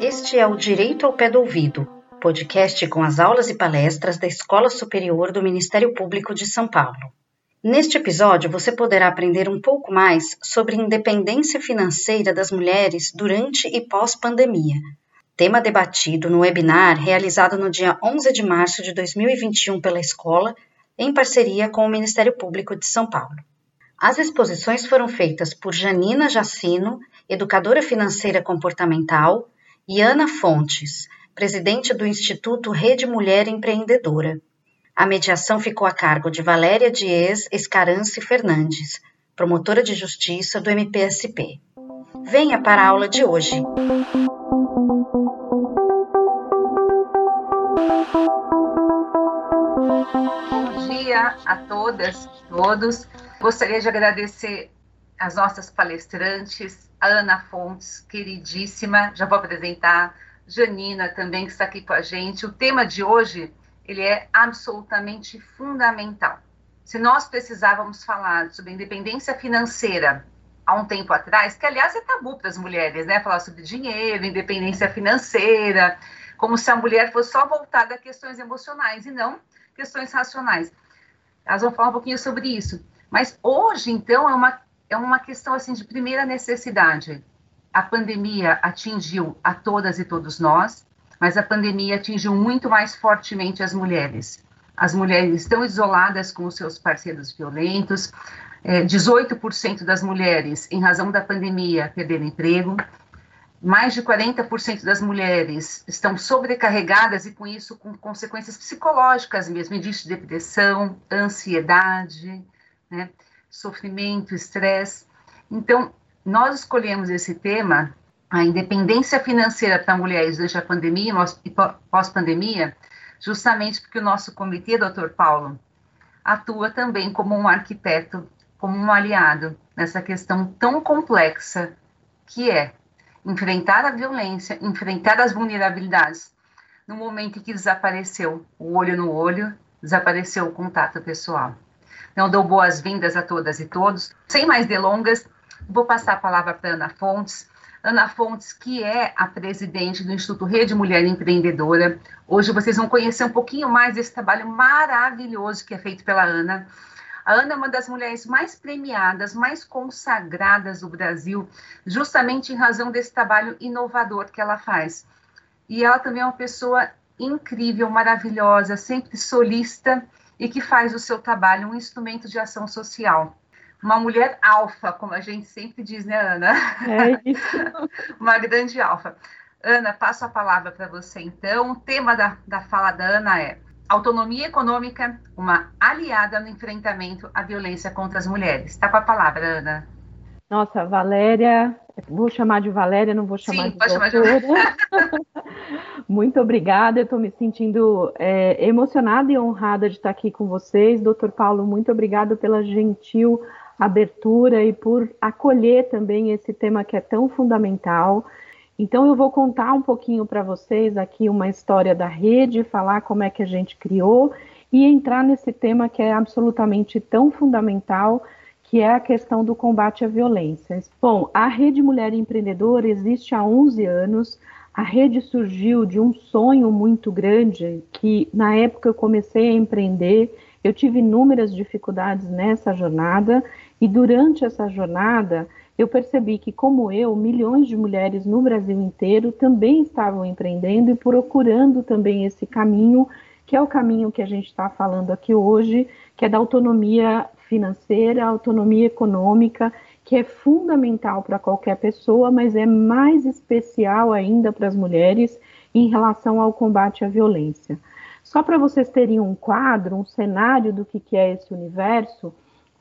Este é o Direito ao Pé do Ouvido, podcast com as aulas e palestras da Escola Superior do Ministério Público de São Paulo. Neste episódio, você poderá aprender um pouco mais sobre independência financeira das mulheres durante e pós-pandemia, tema debatido no webinar realizado no dia 11 de março de 2021 pela escola, em parceria com o Ministério Público de São Paulo. As exposições foram feitas por Janina Jacino, educadora financeira comportamental, e Ana Fontes, presidente do Instituto Rede Mulher Empreendedora. A mediação ficou a cargo de Valéria Dias Escarance Fernandes, promotora de justiça do MPSP. Venha para a aula de hoje. Todas, todos. Gostaria de agradecer as nossas palestrantes, a Ana Fontes, queridíssima, já vou apresentar, Janina também, que está aqui com a gente. O tema de hoje, ele é absolutamente fundamental. Se nós precisávamos falar sobre independência financeira há um tempo atrás, que aliás é tabu para as mulheres, né? Falar sobre dinheiro, independência financeira, como se a mulher fosse só voltada a questões emocionais e não questões racionais. Elas vão falar um pouquinho sobre isso. Mas hoje, então, é uma é uma questão assim de primeira necessidade. A pandemia atingiu a todas e todos nós, mas a pandemia atingiu muito mais fortemente as mulheres. As mulheres estão isoladas com os seus parceiros violentos. É, 18% das mulheres, em razão da pandemia, perderam emprego. Mais de 40% das mulheres estão sobrecarregadas e, com isso, com consequências psicológicas mesmo, de depressão, ansiedade, né? sofrimento, estresse. Então, nós escolhemos esse tema, a independência financeira para mulheres durante a pandemia e pós-pandemia, justamente porque o nosso comitê, doutor Paulo, atua também como um arquiteto, como um aliado nessa questão tão complexa que é enfrentar a violência, enfrentar as vulnerabilidades. No momento em que desapareceu o olho no olho, desapareceu o contato pessoal. Então, dou boas-vindas a todas e todos. Sem mais delongas, vou passar a palavra para Ana Fontes. Ana Fontes, que é a presidente do Instituto Rede Mulher Empreendedora. Hoje vocês vão conhecer um pouquinho mais desse trabalho maravilhoso que é feito pela Ana. A Ana é uma das mulheres mais premiadas, mais consagradas do Brasil, justamente em razão desse trabalho inovador que ela faz. E ela também é uma pessoa incrível, maravilhosa, sempre solista e que faz o seu trabalho um instrumento de ação social. Uma mulher alfa, como a gente sempre diz, né, Ana? É isso. Uma grande alfa. Ana, passo a palavra para você então. O tema da, da fala da Ana é autonomia econômica, uma aliada no enfrentamento à violência contra as mulheres. Está com a palavra, Ana. Nossa, Valéria, vou chamar de Valéria, não vou chamar Sim, de pode doutora. chamar de Muito obrigada, eu estou me sentindo é, emocionada e honrada de estar aqui com vocês. Doutor Paulo, muito obrigado pela gentil abertura e por acolher também esse tema que é tão fundamental. Então, eu vou contar um pouquinho para vocês aqui uma história da rede, falar como é que a gente criou e entrar nesse tema que é absolutamente tão fundamental que é a questão do combate à violência. Bom, a Rede Mulher Empreendedora existe há 11 anos. A rede surgiu de um sonho muito grande que, na época, eu comecei a empreender. Eu tive inúmeras dificuldades nessa jornada e, durante essa jornada, eu percebi que, como eu, milhões de mulheres no Brasil inteiro também estavam empreendendo e procurando também esse caminho, que é o caminho que a gente está falando aqui hoje, que é da autonomia financeira, autonomia econômica, que é fundamental para qualquer pessoa, mas é mais especial ainda para as mulheres em relação ao combate à violência. Só para vocês terem um quadro, um cenário do que, que é esse universo,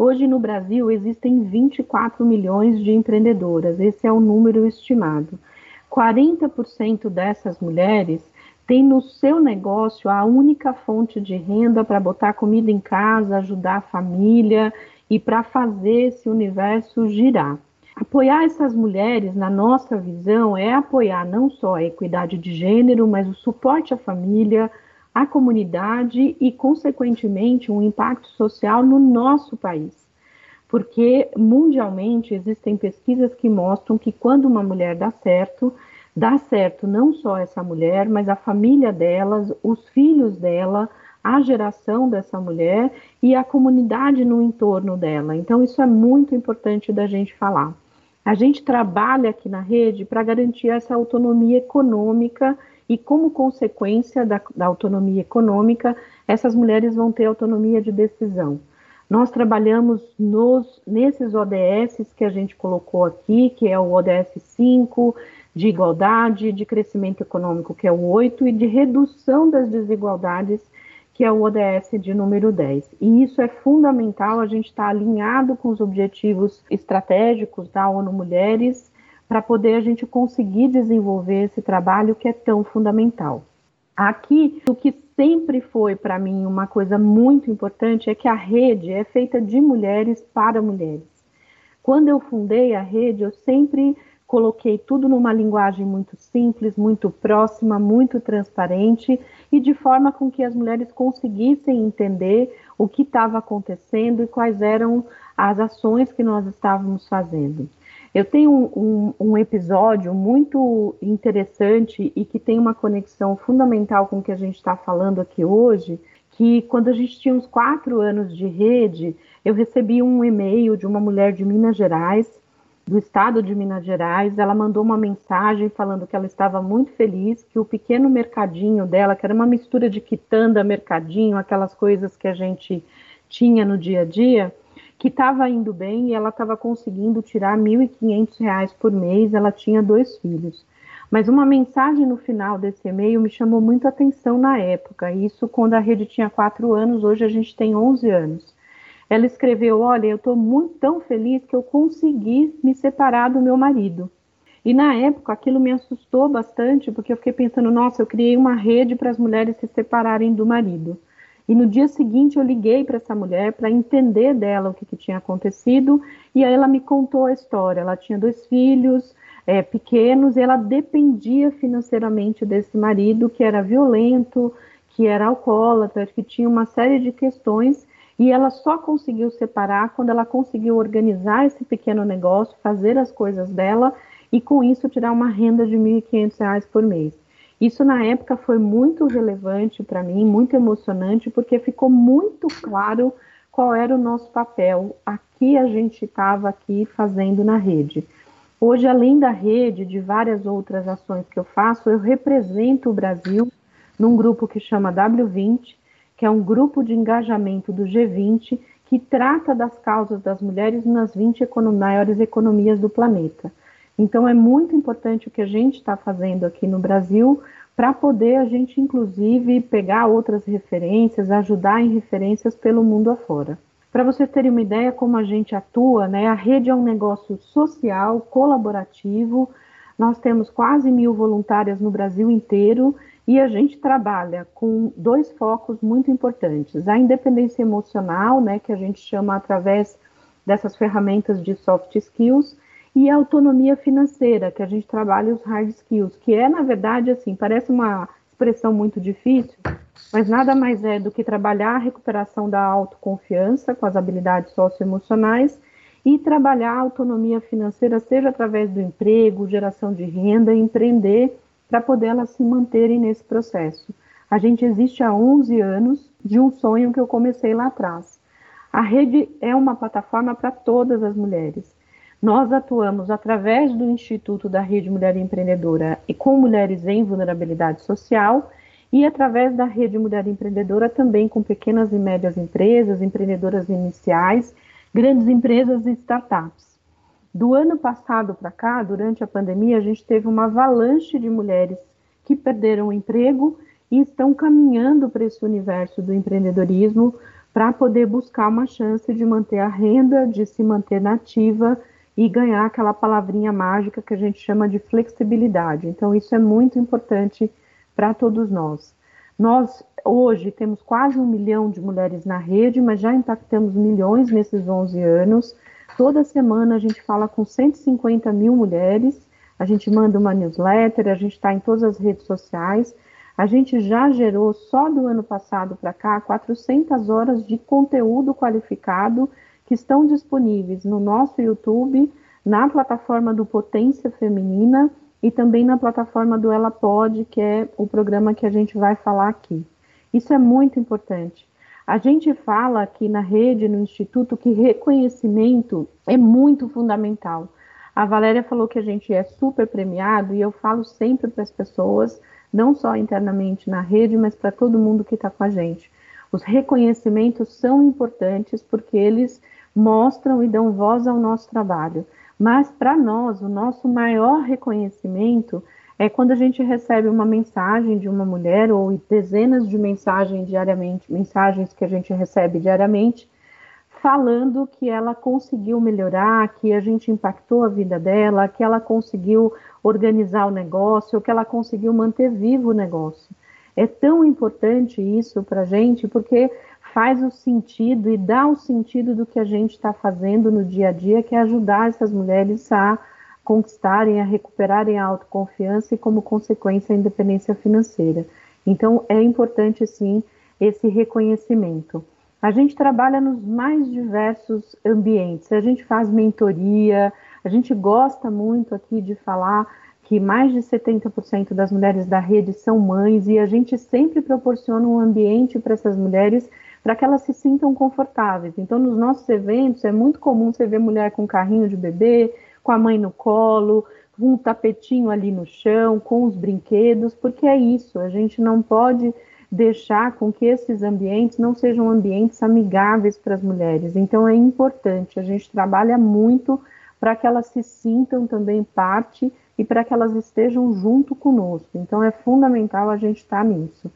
hoje no Brasil existem 24 milhões de empreendedoras, esse é o número estimado. 40% dessas mulheres tem no seu negócio a única fonte de renda para botar comida em casa, ajudar a família e para fazer esse universo girar. Apoiar essas mulheres, na nossa visão, é apoiar não só a equidade de gênero, mas o suporte à família, a comunidade e, consequentemente, um impacto social no nosso país. Porque mundialmente existem pesquisas que mostram que quando uma mulher dá certo, dá certo não só essa mulher, mas a família delas, os filhos dela, a geração dessa mulher e a comunidade no entorno dela. Então, isso é muito importante da gente falar. A gente trabalha aqui na rede para garantir essa autonomia econômica e, como consequência da, da, autonomia econômica, essas mulheres vão ter autonomia de decisão. Nós trabalhamos nos, nesses ODS que a gente colocou aqui, que é o ODS 5, de igualdade, de crescimento econômico, que é o 8, e de redução das desigualdades, que é o ODS de número 10. E isso é fundamental, a gente está alinhado com os objetivos estratégicos da ONU Mulheres para poder a gente conseguir desenvolver esse trabalho que é tão fundamental. Aqui, o que sempre foi para mim uma coisa muito importante é que a rede é feita de mulheres para mulheres. Quando eu fundei a rede, eu sempre coloquei tudo numa linguagem muito simples, muito próxima, muito transparente e de forma com que as mulheres conseguissem entender o que estava acontecendo e quais eram as ações que nós estávamos fazendo. Eu tenho um, um, episódio muito interessante e que tem uma conexão fundamental com o que a gente está falando aqui hoje, que quando a gente tinha uns quatro anos de rede, eu recebi um e-mail de uma mulher de Minas Gerais do estado de Minas Gerais, ela mandou uma mensagem falando que ela estava muito feliz, que o pequeno mercadinho dela, que era uma mistura de quitanda, mercadinho, aquelas coisas que a gente tinha no dia a dia, que estava indo bem e ela estava conseguindo tirar R$ 1.500 por mês, ela tinha dois filhos. Mas uma mensagem no final desse e-mail me chamou muito atenção na época, isso quando a rede tinha quatro anos, hoje a gente tem 11 anos. Ela escreveu: Olha, eu estou muito tão feliz que eu consegui me separar do meu marido. E na época aquilo me assustou bastante, porque eu fiquei pensando: nossa, eu criei uma rede para as mulheres se separarem do marido. E no dia seguinte eu liguei para essa mulher para entender dela o que, que, tinha acontecido, e aí ela me contou a história. Ela tinha dois filhos é, pequenos e ela dependia financeiramente desse marido que era violento, que era alcoólatra, que tinha uma série de questões e ela só conseguiu separar quando ela conseguiu organizar esse pequeno negócio, fazer as coisas dela e com isso tirar uma renda de R$ 1.500 por mês. Isso na época foi muito relevante para mim, muito emocionante, porque ficou muito claro qual era o nosso papel, aqui a gente estava aqui fazendo na rede. Hoje, além da rede, de várias outras ações que eu faço, eu represento o Brasil num grupo que chama W20, que é um grupo de engajamento do G20 que trata das causas das mulheres nas 20 econom maiores economias do planeta. Então é muito importante o que a gente está fazendo aqui no Brasil para poder a gente, inclusive, pegar outras referências, ajudar em referências pelo mundo afora. Para vocês terem uma ideia como a gente atua, né, a rede é um negócio social, colaborativo. Nós temos quase mil voluntárias no Brasil inteiro e a gente trabalha com dois focos muito importantes: a independência emocional, né, que a gente chama através dessas ferramentas de soft skills, e a autonomia financeira, que a gente trabalha os hard skills, que é, na verdade, assim, parece uma expressão muito difícil, mas nada mais é do que trabalhar a recuperação da autoconfiança com as habilidades socioemocionais e trabalhar a autonomia financeira, seja através do emprego, geração de renda, empreender para poder elas se manterem nesse processo. A gente existe há 11 anos de um sonho que eu comecei lá atrás. A rede é uma plataforma para todas as mulheres. Nós atuamos através do Instituto da Rede Mulher Empreendedora e com mulheres em vulnerabilidade social e através da Rede Mulher Empreendedora também com pequenas e médias empresas, empreendedoras iniciais, grandes empresas e startups. Do ano passado para cá, durante a pandemia, a gente teve uma avalanche de mulheres que perderam o emprego e estão caminhando para esse universo do empreendedorismo para poder buscar uma chance de manter a renda, de se manter nativa e ganhar aquela palavrinha mágica que a gente chama de flexibilidade. Então, isso é muito importante para todos nós. Nós, hoje, temos quase um milhão de mulheres na rede, mas já impactamos milhões nesses 11 anos. Toda semana a gente fala com 150 mil mulheres, a gente manda uma newsletter, a gente está em todas as redes sociais, A gente já gerou, só do ano passado para cá, 400 horas de conteúdo qualificado que estão disponíveis no nosso YouTube, na plataforma do Potência Feminina e também na plataforma do Ela Pode, que é o programa que a gente vai falar aqui. Isso é muito importante. A gente fala aqui na rede, no Instituto, que reconhecimento é muito fundamental. A Valéria falou que a gente é super premiado e eu falo sempre para as pessoas, não só internamente na rede, mas para todo mundo que está com a gente. Os reconhecimentos são importantes porque eles mostram e dão voz ao nosso trabalho. Mas para nós, o nosso maior reconhecimento é quando a gente recebe uma mensagem de uma mulher ou dezenas de mensagens diariamente, mensagens que a gente recebe diariamente, falando que ela conseguiu melhorar, que a gente impactou a vida dela, que ela conseguiu organizar o negócio, que ela conseguiu manter vivo o negócio. É tão importante isso para a gente porque faz o sentido e dá o sentido do que a gente está fazendo no dia a dia, que é ajudar essas mulheres a conquistarem, a recuperarem a autoconfiança e, como consequência, a independência financeira. Então, é importante, sim, esse reconhecimento. A gente trabalha nos mais diversos ambientes, a gente faz mentoria, a gente gosta muito aqui de falar que mais de 70% das mulheres da rede são mães e a gente sempre proporciona um ambiente para essas mulheres para que elas se sintam confortáveis. Então, nos nossos eventos é muito comum você ver mulher com carrinho de bebê, com a mãe no colo, com um tapetinho ali no chão, com os brinquedos, porque é isso, a gente não pode deixar com que esses ambientes não sejam ambientes amigáveis para as mulheres. Então é importante, a gente trabalha muito para que elas se sintam também parte e para que elas estejam junto conosco. Então é fundamental a gente estar tá nisso.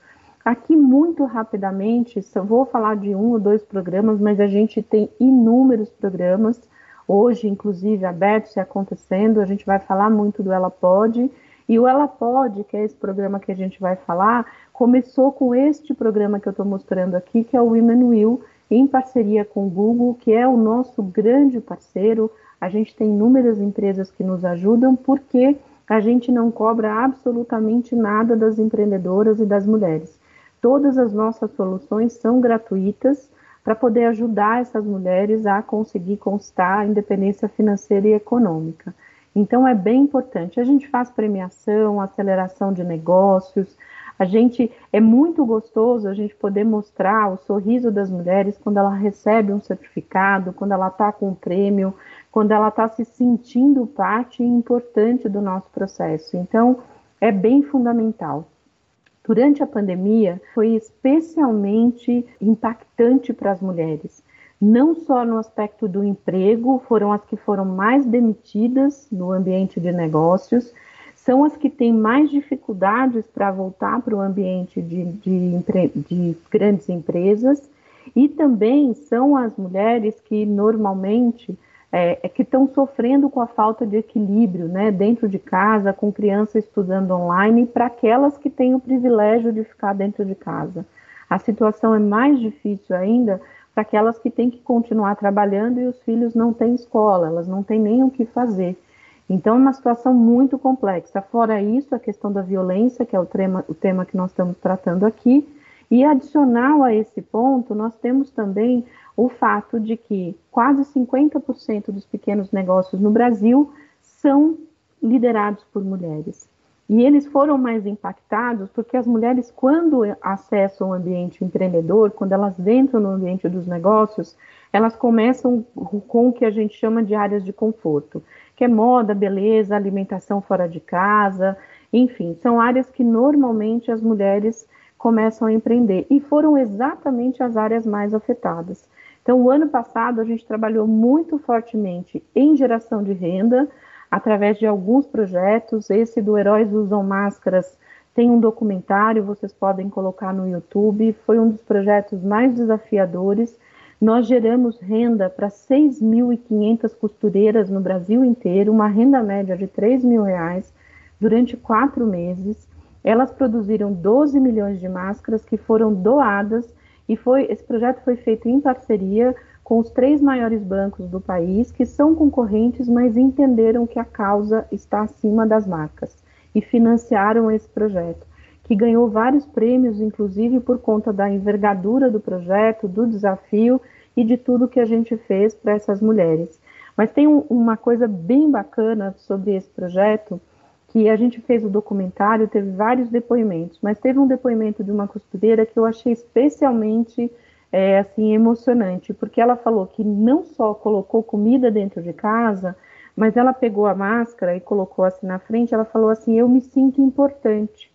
Aqui, muito rapidamente, vou falar de um ou dois programas, mas a gente tem inúmeros programas hoje, inclusive, abertos e acontecendo. A gente vai falar muito do Ela Pode. E o Ela Pode, que é esse programa que a gente vai falar, começou com este programa que eu estou mostrando aqui, que é o Women Will, em parceria com o Google, que é o nosso grande parceiro. A gente tem inúmeras empresas que nos ajudam, porque a gente não cobra absolutamente nada das empreendedoras e das mulheres. Todas as nossas soluções são gratuitas para poder ajudar essas mulheres a conseguir conquistar a independência financeira e econômica. Então é bem importante. A gente faz premiação, aceleração de negócios. A gente é muito gostoso a gente poder mostrar o sorriso das mulheres quando ela recebe um certificado, quando ela está com um prêmio, quando ela está se sentindo parte importante do nosso processo. Então é bem fundamental durante a pandemia foi especialmente impactante para as mulheres. Não só no aspecto do emprego, foram as que foram mais demitidas no ambiente de negócios, são as que têm mais dificuldades para voltar para o ambiente de, de, de grandes empresas, e também são as mulheres que normalmente é, é que estão sofrendo com a falta de equilíbrio né, dentro de casa, com criança estudando online, para aquelas que têm o privilégio de ficar dentro de casa. A situação é mais difícil ainda para aquelas que têm que continuar trabalhando e os filhos não têm escola, elas não têm nem o que fazer. Então, é uma situação muito complexa. Fora isso, a questão da violência, que é o tema, o tema que nós estamos tratando aqui, e adicional a esse ponto, nós temos também o fato de que quase 50% dos pequenos negócios no Brasil são liderados por mulheres. E eles foram mais impactados porque as mulheres, quando acessam o ambiente empreendedor, quando elas entram no ambiente dos negócios, elas começam com o que a gente chama de áreas de conforto, que é moda, beleza, alimentação fora de casa, enfim, são áreas que normalmente as mulheres começam a empreender e foram exatamente as áreas mais afetadas. Então, o ano passado, a gente trabalhou muito fortemente em geração de renda, através de alguns projetos. Esse do Heróis Usam Máscaras tem um documentário, vocês podem colocar no YouTube. Foi um dos projetos mais desafiadores. Nós geramos renda para 6.500 costureiras no Brasil inteiro, uma renda média de 3 mil reais durante quatro meses. Elas produziram 12 milhões de máscaras que foram doadas e foi, esse projeto foi feito em parceria com os três maiores bancos do país, que são concorrentes, mas entenderam que a causa está acima das marcas e financiaram esse projeto. que ganhou vários prêmios, inclusive por conta da envergadura do projeto, do desafio e de tudo que a gente fez para essas mulheres. Mas tem um, uma coisa bem bacana sobre esse projeto, que a gente fez o documentário, teve vários depoimentos, mas teve um depoimento de uma costureira que eu achei especialmente é, assim emocionante, porque ela falou que não só colocou comida dentro de casa, mas ela pegou a máscara e colocou assim na frente, ela falou assim: "Eu me sinto importante,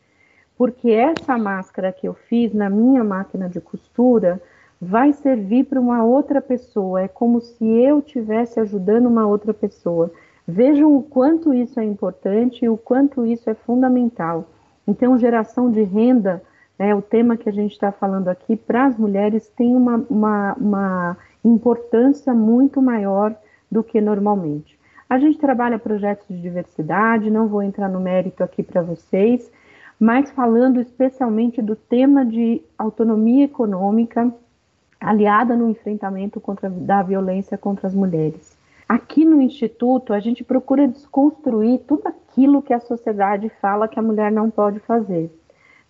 porque essa máscara que eu fiz na minha máquina de costura vai servir para uma outra pessoa. É como se eu estivesse ajudando uma outra pessoa. Vejam o quanto isso é importante e o quanto isso é fundamental. Então, geração de renda, é o tema que a gente está falando aqui, para as mulheres tem uma, uma, uma importância muito maior do que normalmente. A gente trabalha projetos de diversidade, não vou entrar no mérito aqui para vocês, mas falando especialmente do tema de autonomia econômica aliada no enfrentamento contra, da violência contra as mulheres. Aqui no Instituto, a gente procura desconstruir tudo aquilo que a sociedade fala que a mulher não pode fazer.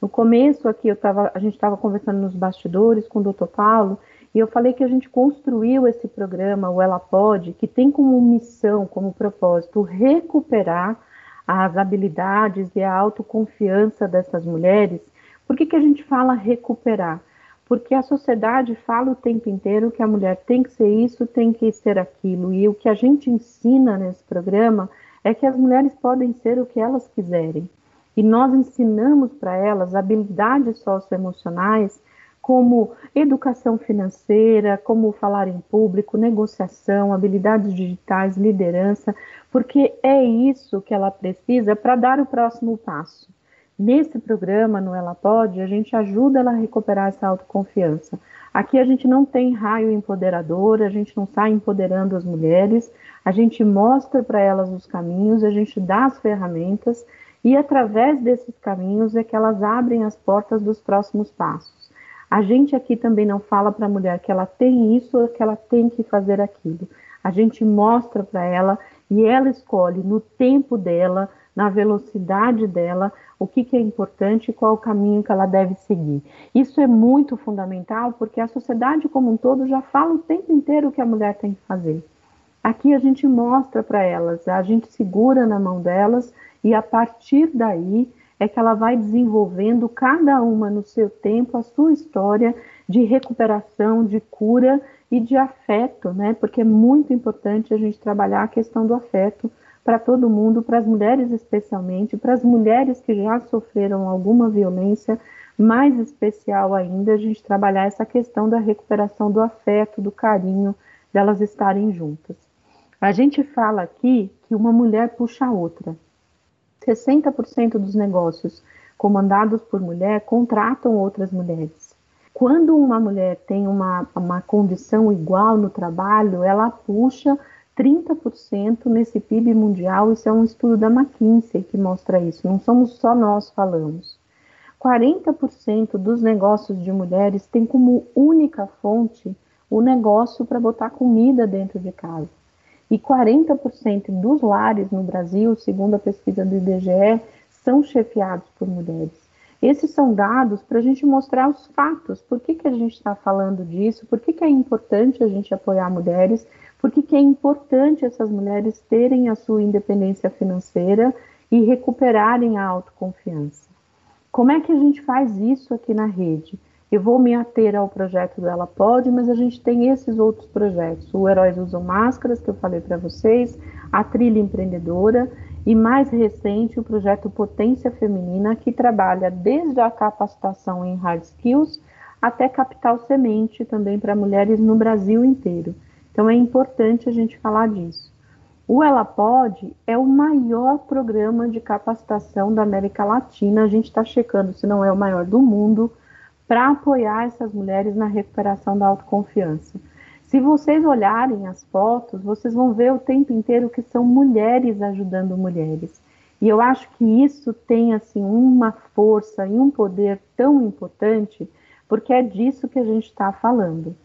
No começo aqui, eu tava, a gente estava conversando nos bastidores com o doutor Paulo, e eu falei que a gente construiu esse programa, o Ela Pode, que tem como missão, como propósito, recuperar as habilidades e a autoconfiança dessas mulheres. Por que, que a gente fala recuperar? Porque a sociedade fala o tempo inteiro que a mulher tem que ser isso, tem que ser aquilo. E o que a gente ensina nesse programa é que as mulheres podem ser o que elas quiserem. E nós ensinamos para elas habilidades socioemocionais como educação financeira, como falar em público, negociação, habilidades digitais, liderança, porque é isso que ela precisa para dar o próximo passo. Nesse programa, no Ela Pode, a gente ajuda ela a recuperar essa autoconfiança. Aqui a gente não tem raio empoderador, a gente não sai empoderando as mulheres, a gente mostra para elas os caminhos, a gente dá as ferramentas e através desses caminhos é que elas abrem as portas dos próximos passos. A gente aqui também não fala para a mulher que ela tem isso ou que ela tem que fazer aquilo. A gente mostra para ela e ela escolhe no tempo dela, na velocidade dela, o que, que é importante e qual o caminho que ela deve seguir. Isso é muito fundamental porque a sociedade como um todo já fala o tempo inteiro o que a mulher tem que fazer. Aqui a gente mostra para elas, a gente segura na mão delas e a partir daí é que ela vai desenvolvendo cada uma no seu tempo a sua história de recuperação, de cura e de afeto, né? Porque é muito importante a gente trabalhar a questão do afeto para todo mundo, para as mulheres especialmente, para as mulheres que já sofreram alguma violência, mais especial ainda a gente trabalhar essa questão da recuperação do afeto, do carinho, delas estarem juntas. A gente fala aqui que uma mulher puxa a outra. 60% dos negócios comandados por mulher contratam outras mulheres. Quando uma mulher tem uma, uma condição igual no trabalho, ela puxa 30% nesse PIB mundial. Isso é um estudo da McKinsey que mostra isso. Não somos só nós falamos. 40% dos negócios de mulheres têm como única fonte o negócio para botar comida dentro de casa. E 40% dos lares no Brasil, segundo a pesquisa do IBGE, são chefiados por mulheres. Esses são dados para a gente mostrar os fatos. Por que, que a gente está falando disso? Por que, que é importante a gente apoiar mulheres? Por que, é importante essas mulheres terem a sua independência financeira e recuperarem a autoconfiança? Como é que a gente faz isso aqui na rede? Eu vou me ater ao projeto do Ela Pode, mas a gente tem esses outros projetos. O Heróis Usam Máscaras, que eu falei para vocês, a Trilha Empreendedora e, mais recente, o projeto Potência Feminina, que trabalha desde a capacitação em hard skills até capital semente também para mulheres no Brasil inteiro. Então é importante a gente falar disso. O Ela Pode é o maior programa de capacitação da América Latina. A gente está checando se não é o maior do mundo para apoiar essas mulheres na recuperação da autoconfiança. Se vocês olharem as fotos, vocês vão ver o tempo inteiro que são mulheres ajudando mulheres. E eu acho que isso tem assim uma força e um poder tão importante, porque é disso que a gente está falando.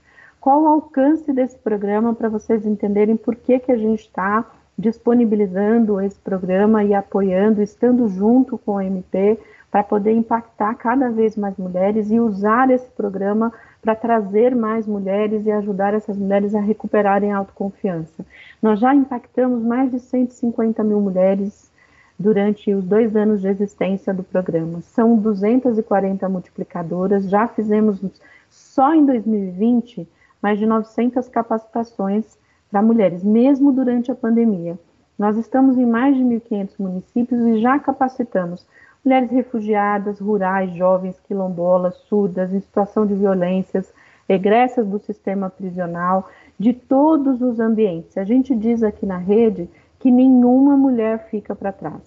Qual o alcance desse programa para vocês entenderem por que, que a gente está disponibilizando esse programa e apoiando, estando junto com o MP para poder impactar cada vez mais mulheres e usar esse programa para trazer mais mulheres e ajudar essas mulheres a recuperarem a autoconfiança. Nós já impactamos mais de 150 mil mulheres durante os dois anos de existência do programa. São 240 multiplicadoras, já fizemos só em 2020 mais de 900 capacitações para mulheres, mesmo durante a pandemia. Nós estamos em mais de 1.500 municípios e já capacitamos mulheres refugiadas, rurais, jovens, quilombolas, surdas, em situação de violências, egressas do sistema prisional, de todos os ambientes. A gente diz aqui na rede que nenhuma mulher fica para trás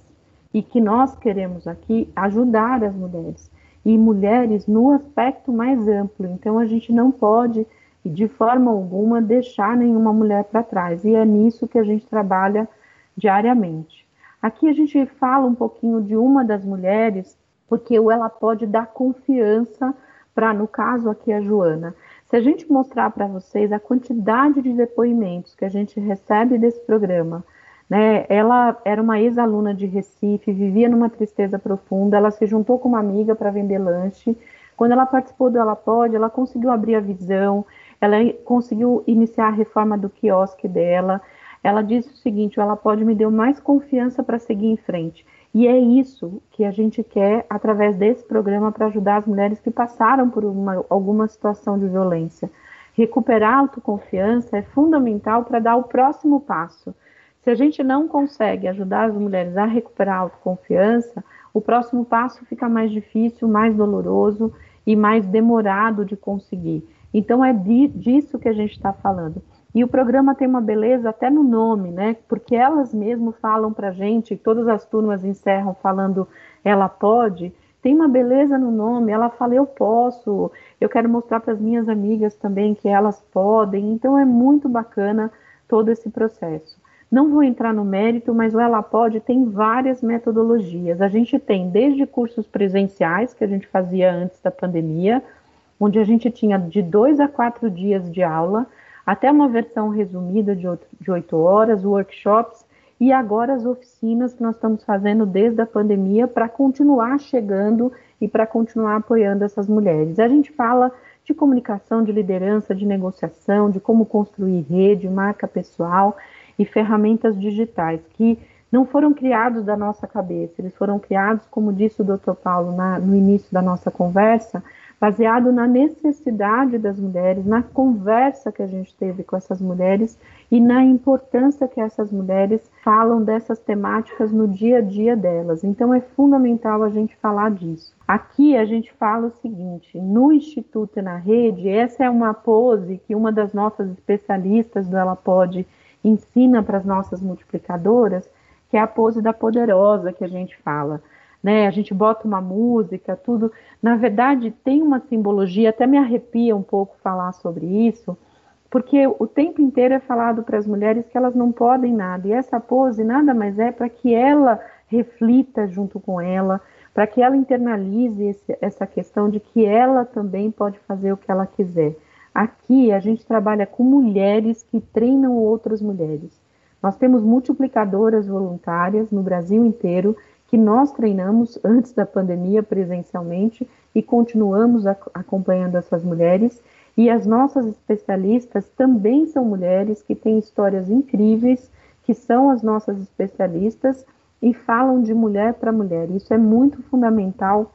e que nós queremos aqui ajudar as mulheres e mulheres no aspecto mais amplo. Então a gente não pode de forma alguma deixar nenhuma mulher para trás e é nisso que a gente trabalha diariamente. Aqui a gente fala um pouquinho de uma das mulheres, porque ela pode dar confiança para, no caso aqui, a Joana. Se a gente mostrar para vocês a quantidade de depoimentos que a gente recebe desse programa, né? Ela era uma ex-aluna de Recife, vivia numa tristeza profunda. Ela se juntou com uma amiga para vender lanche. Quando ela participou do Ela Pode, ela conseguiu abrir a visão, ela conseguiu iniciar a reforma do quiosque dela, ela disse o seguinte: ela pode me deu mais confiança para seguir em frente. E é isso que a gente quer através desse programa para ajudar as mulheres que passaram por uma, alguma situação de violência. Recuperar a autoconfiança é fundamental para dar o próximo passo. Se a gente não consegue ajudar as mulheres a recuperar a autoconfiança, o próximo passo fica mais difícil, mais doloroso e mais demorado de conseguir. Então é de, disso que a gente está falando. E o programa tem uma beleza até no nome, né? Porque elas mesmo falam para gente, todas as turmas encerram falando ela pode. Tem uma beleza no nome. Ela fala eu posso. Eu quero mostrar para as minhas amigas também que elas podem. Então é muito bacana todo esse processo. Não vou entrar no mérito, mas o Ela Pode tem várias metodologias. A gente tem desde cursos presenciais, que a gente fazia antes da pandemia, onde a gente tinha de dois a quatro dias de aula, até uma versão resumida de oito horas, workshops e agora as oficinas que nós estamos fazendo desde a pandemia para continuar chegando e para continuar apoiando essas mulheres. A gente fala de comunicação, de liderança, de negociação, de como construir rede, marca pessoal e ferramentas digitais que não foram criados da nossa cabeça, eles foram criados, como disse o Dr. Paulo na, no início da nossa conversa, baseado na necessidade das mulheres, na conversa que a gente teve com essas mulheres e na importância que essas mulheres falam dessas temáticas no dia a dia delas. Então é fundamental a gente falar disso. Aqui a gente fala o seguinte: no Instituto e na rede, essa é uma pose que uma das nossas especialistas do Ela Pode ensina para as nossas multiplicadoras, que é a pose da poderosa que a gente fala né? A gente bota uma música, tudo. Na verdade, tem uma simbologia, até me arrepia um pouco falar sobre isso, porque o tempo inteiro é falado para as mulheres que elas não podem nada, e essa pose nada mais é para que ela reflita junto com ela, para que ela internalize esse, essa questão de que ela também pode fazer o que ela quiser. Aqui a gente trabalha com mulheres que treinam outras mulheres. Nós temos multiplicadoras voluntárias no Brasil inteiro que nós treinamos antes da pandemia presencialmente e continuamos acompanhando essas mulheres. E as nossas especialistas também são mulheres que têm histórias incríveis, que são as nossas especialistas e falam de mulher para mulher. Isso é muito fundamental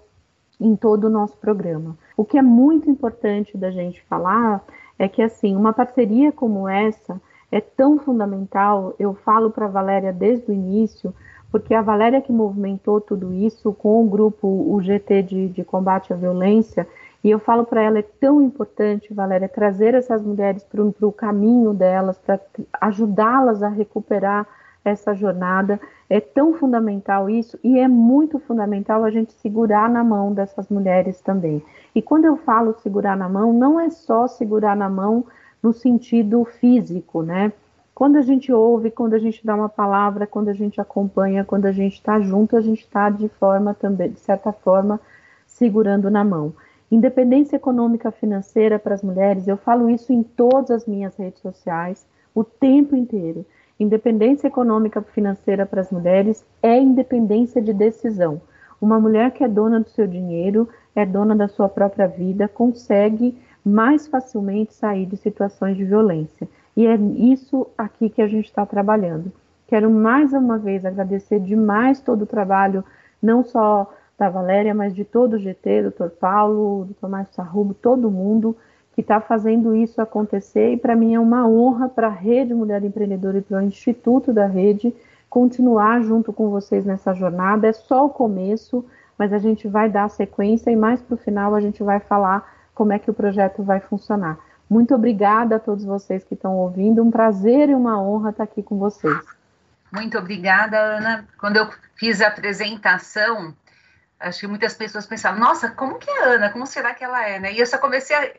em todo o nosso programa. O que é muito importante da gente falar é que assim, uma parceria como essa é tão fundamental. Eu falo para Valéria desde o início, porque a Valéria que movimentou tudo isso com o grupo o GT de, de combate à violência, e eu falo para ela, é tão importante, Valéria, trazer essas mulheres para o caminho delas, para ajudá-las a recuperar essa jornada. É tão fundamental isso, e é muito fundamental a gente segurar na mão dessas mulheres também. E quando eu falo segurar na mão, não é só segurar na mão no sentido físico, né? Quando a gente ouve, quando a gente dá uma palavra, quando a gente acompanha, quando a gente está junto, a gente está de forma também, de certa forma, segurando na mão. Independência econômica financeira para as mulheres, eu falo isso em todas as minhas redes sociais, o tempo inteiro. Independência econômica financeira para as mulheres é independência de decisão. Uma mulher que é dona do seu dinheiro, é dona da sua própria vida, consegue mais facilmente sair de situações de violência. E é isso aqui que a gente está trabalhando. Quero mais uma vez agradecer demais todo o trabalho, não só da Valéria, mas de todo o GT, doutor Paulo, doutor Márcio Sarrubo, todo mundo que está fazendo isso acontecer. E para mim é uma honra para a Rede Mulher Empreendedora e para o Instituto da Rede continuar junto com vocês nessa jornada. É só o começo, mas a gente vai dar sequência e mais para o final a gente vai falar como é que o projeto vai funcionar. Muito obrigada a todos vocês que estão ouvindo. Um prazer e uma honra estar aqui com vocês. Muito obrigada, Ana. Quando eu fiz a apresentação, acho que muitas pessoas pensavam, nossa, como que é Ana? Como será que ela é? Né? E eu só comecei, a,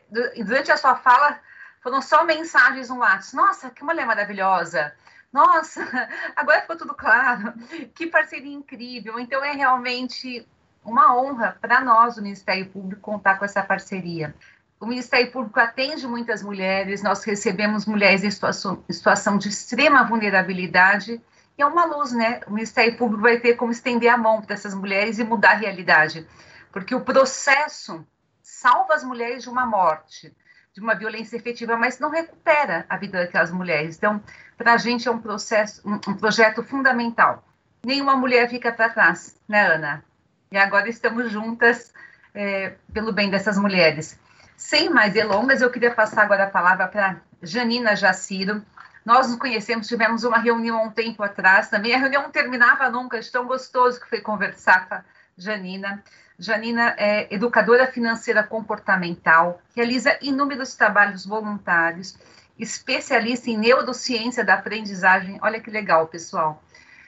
durante a sua fala, foram só mensagens no WhatsApp. Nossa, que mulher maravilhosa. Nossa, agora ficou tudo claro. Que parceria incrível. Então, é realmente uma honra para nós, o Ministério Público, contar com essa parceria. O Ministério Público atende muitas mulheres, nós recebemos mulheres em situação, situação de extrema vulnerabilidade, e é uma luz, né? O Ministério Público vai ter como estender a mão para essas mulheres e mudar a realidade, porque o processo salva as mulheres de uma morte, de uma violência efetiva, mas não recupera a vida daquelas mulheres. Então, para a gente é um processo, um, um projeto fundamental. Nenhuma mulher fica para trás, né, Ana? E agora estamos juntas é, pelo bem dessas mulheres. Sem mais delongas, eu queria passar agora a palavra para Janina Jaciro. Nós nos conhecemos, tivemos uma reunião há um tempo atrás também. A reunião não terminava nunca, de tão gostoso que foi conversar com a Janina. Janina é educadora financeira comportamental, realiza inúmeros trabalhos voluntários, especialista em neurociência da aprendizagem. Olha que legal, pessoal.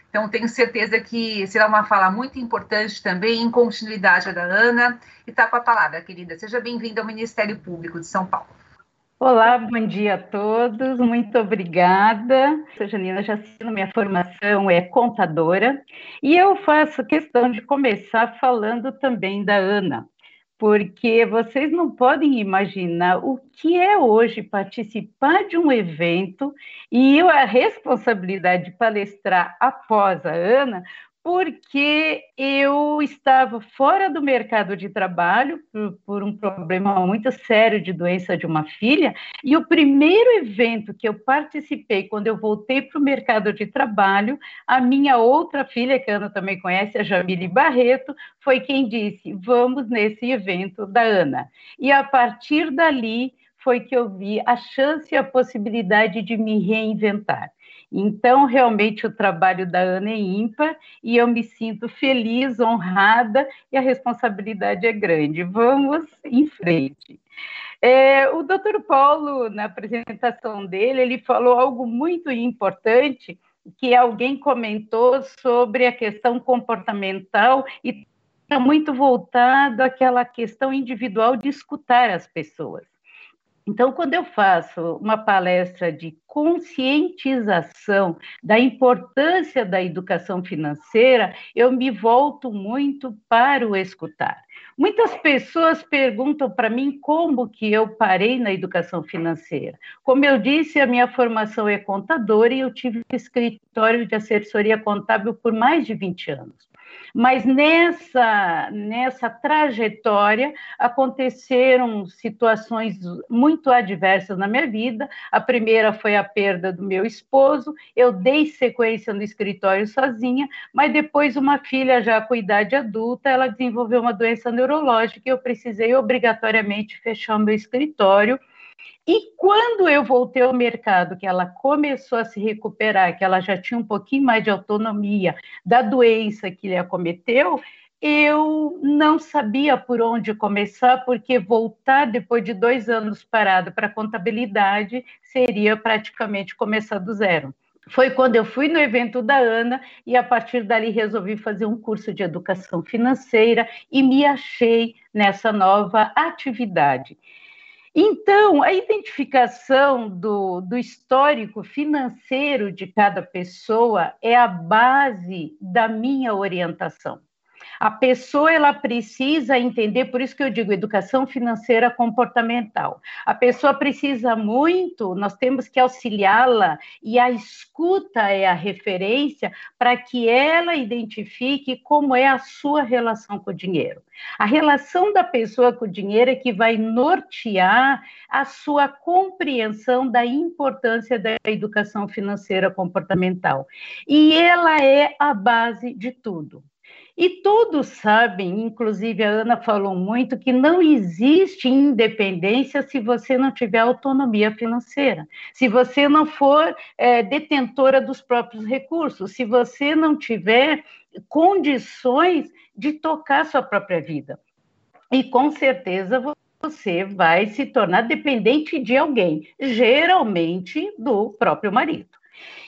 Então, tenho certeza que será uma fala muito importante também, em continuidade da Ana. E está com a palavra, querida. Seja bem-vinda ao Ministério Público de São Paulo. Olá, bom dia a todos, muito obrigada. Sou Janina Jacino, minha formação é contadora e eu faço questão de começar falando também da Ana porque vocês não podem imaginar o que é hoje participar de um evento e a responsabilidade de palestrar após a Ana, porque eu estava fora do mercado de trabalho por, por, um problema muito sério de doença de uma filha, e o primeiro evento que eu participei quando eu voltei para o mercado de trabalho, a minha outra filha, que a Ana também conhece, a Jamile Barreto, foi quem disse: vamos nesse evento da Ana. E a partir dali foi que eu vi a chance e a possibilidade de me reinventar. Então, realmente, o trabalho da Ana é ímpar e eu me sinto feliz, honrada e a responsabilidade é grande. Vamos em frente. É, o doutor Paulo, na apresentação dele, ele falou algo muito importante que alguém comentou sobre a questão comportamental e está muito voltado àquela questão individual de escutar as pessoas. Então, quando eu faço uma palestra de conscientização da importância da educação financeira, eu me volto muito para o escutar. Muitas pessoas perguntam para mim como que eu parei na educação financeira. Como eu disse, a minha formação é contadora e eu tive escritório de assessoria contábil por mais de 20 anos. Mas nessa, nessa trajetória aconteceram situações muito adversas na minha vida. A primeira foi a perda do meu esposo, eu dei sequência no escritório sozinha, mas depois uma filha já com idade adulta, ela desenvolveu uma doença neurológica e eu precisei obrigatoriamente fechar o meu escritório e quando eu voltei ao mercado, que ela começou a se recuperar, que ela já tinha um pouquinho mais de autonomia da doença que lhe acometeu, eu não sabia por onde começar, porque voltar depois de dois anos parado para contabilidade seria praticamente começar do zero. Foi quando eu fui no evento da Ana e a partir dali resolvi fazer um curso de educação financeira e me achei nessa nova atividade. Então, a identificação do, do, histórico financeiro de cada pessoa é a base da minha orientação. A pessoa ela precisa entender, por isso que eu digo educação financeira comportamental. A pessoa precisa muito, nós temos que auxiliá-la e a escuta é a referência para que ela identifique como é a sua relação com o dinheiro. A relação da pessoa com o dinheiro é que vai nortear a sua compreensão da importância da educação financeira comportamental. E ela é a base de tudo. E todos sabem, inclusive a Ana falou muito, que não existe independência se você não tiver autonomia financeira, se você não for é, detentora dos próprios recursos, se você não tiver condições de tocar sua própria vida. E com certeza você vai se tornar dependente de alguém, geralmente do próprio marido.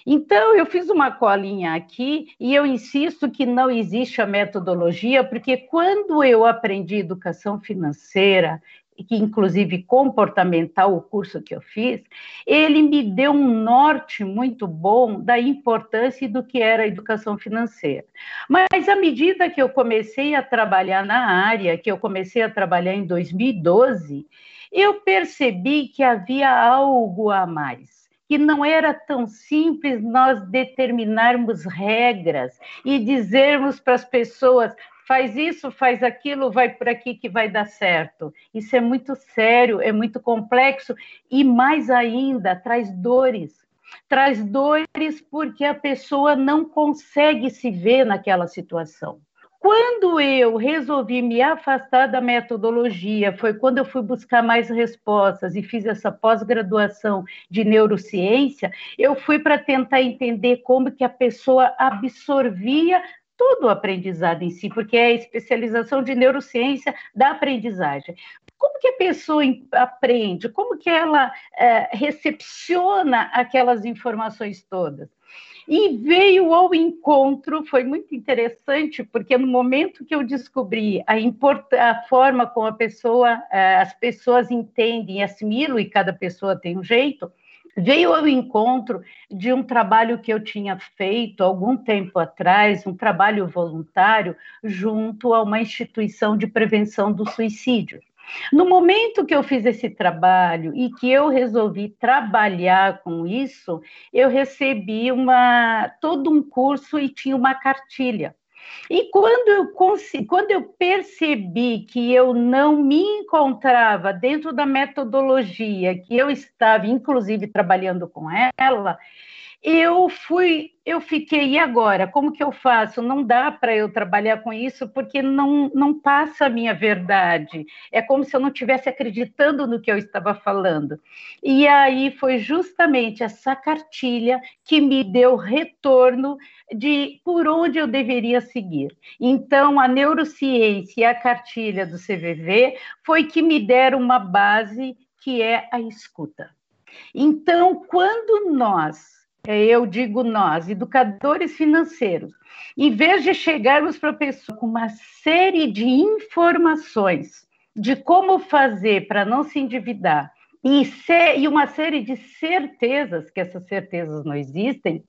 Então, eu fiz uma colinha aqui e eu insisto que não existe a metodologia, porque quando eu aprendi educação financeira, que inclusive comportamental, o curso que eu fiz, ele me deu um norte muito bom da importância do que era a educação financeira. Mas à medida que eu comecei a trabalhar na área, que eu comecei a trabalhar em 2012, eu percebi que havia algo a mais que não era tão simples nós determinarmos regras e dizermos para as pessoas: faz isso, faz aquilo, vai por aqui que vai dar certo. Isso é muito sério, é muito complexo e, mais ainda, traz dores. Traz dores porque a pessoa não consegue se ver naquela situação. Quando eu resolvi me afastar da metodologia, foi quando eu fui buscar mais respostas e fiz essa pós-graduação de neurociência, eu fui para tentar entender como que a pessoa absorvia todo o aprendizado em si, porque é a especialização de neurociência da aprendizagem. Como que a pessoa aprende? Como que ela é, recepciona aquelas informações todas? E veio ao encontro, foi muito interessante, porque no momento que eu descobri a, a forma como a pessoa, eh, as pessoas entendem, assimilam, e cada pessoa tem um jeito, veio ao encontro de um trabalho que eu tinha feito algum tempo atrás, um trabalho voluntário, junto a uma instituição de prevenção do suicídio. No momento que eu fiz esse trabalho e que eu resolvi trabalhar com isso, eu recebi uma todo um curso e tinha uma cartilha. E quando eu, quando eu percebi que eu não me encontrava dentro da metodologia que eu estava, inclusive, trabalhando com ela, eu fui, eu fiquei, e agora? Como que eu faço? Não dá para eu trabalhar com isso porque não, não passa a minha verdade. É como se eu não estivesse acreditando no que eu estava falando. E aí foi justamente essa cartilha que me deu retorno de por onde eu deveria seguir. Então, a neurociência e a cartilha do CVV foi que me deram uma base que é a escuta. Então, quando nós eu digo nós, educadores financeiros, em vez de chegarmos para a pessoa com uma série de informações de como fazer para não se endividar e, ser, e uma série de certezas, que essas certezas não existem,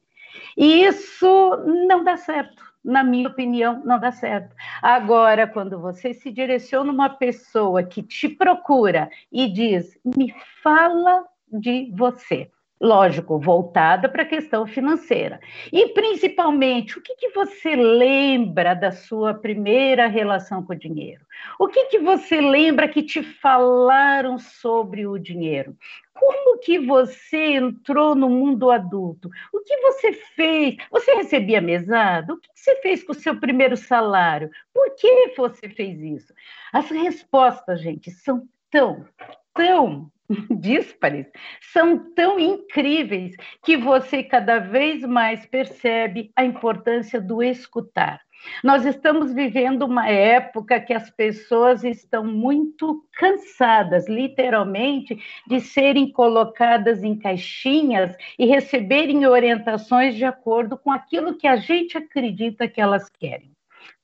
isso não dá certo. Na minha opinião, não dá certo. Agora, quando você se direciona uma pessoa que te procura e diz: me fala de você lógico, voltada para a questão financeira. E, principalmente, o que, que você lembra da sua primeira relação com o dinheiro? O que, que você lembra que te falaram sobre o dinheiro? Como que você entrou no mundo adulto? O que você fez? Você recebia mesada? O que você fez com o seu primeiro salário? Por que você fez isso? As respostas, gente, são tão, tão díspares são tão incríveis que você cada vez mais percebe a importância do escutar. Nós estamos vivendo uma época que as pessoas estão muito cansadas, literalmente, de serem colocadas em caixinhas e receberem orientações de acordo com aquilo que a gente acredita que elas querem.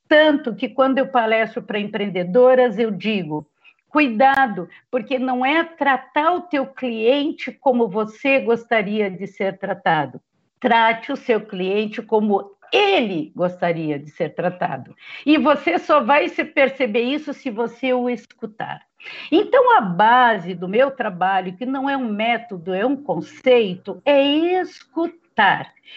Tanto que quando eu palestro para empreendedoras, eu digo: Cuidado, porque não é tratar o teu cliente como você gostaria de ser tratado. Trate o seu cliente como ele gostaria de ser tratado. E você só vai se perceber isso se você o escutar. Então, a base do meu trabalho, que não é um método, é um conceito, é escutar.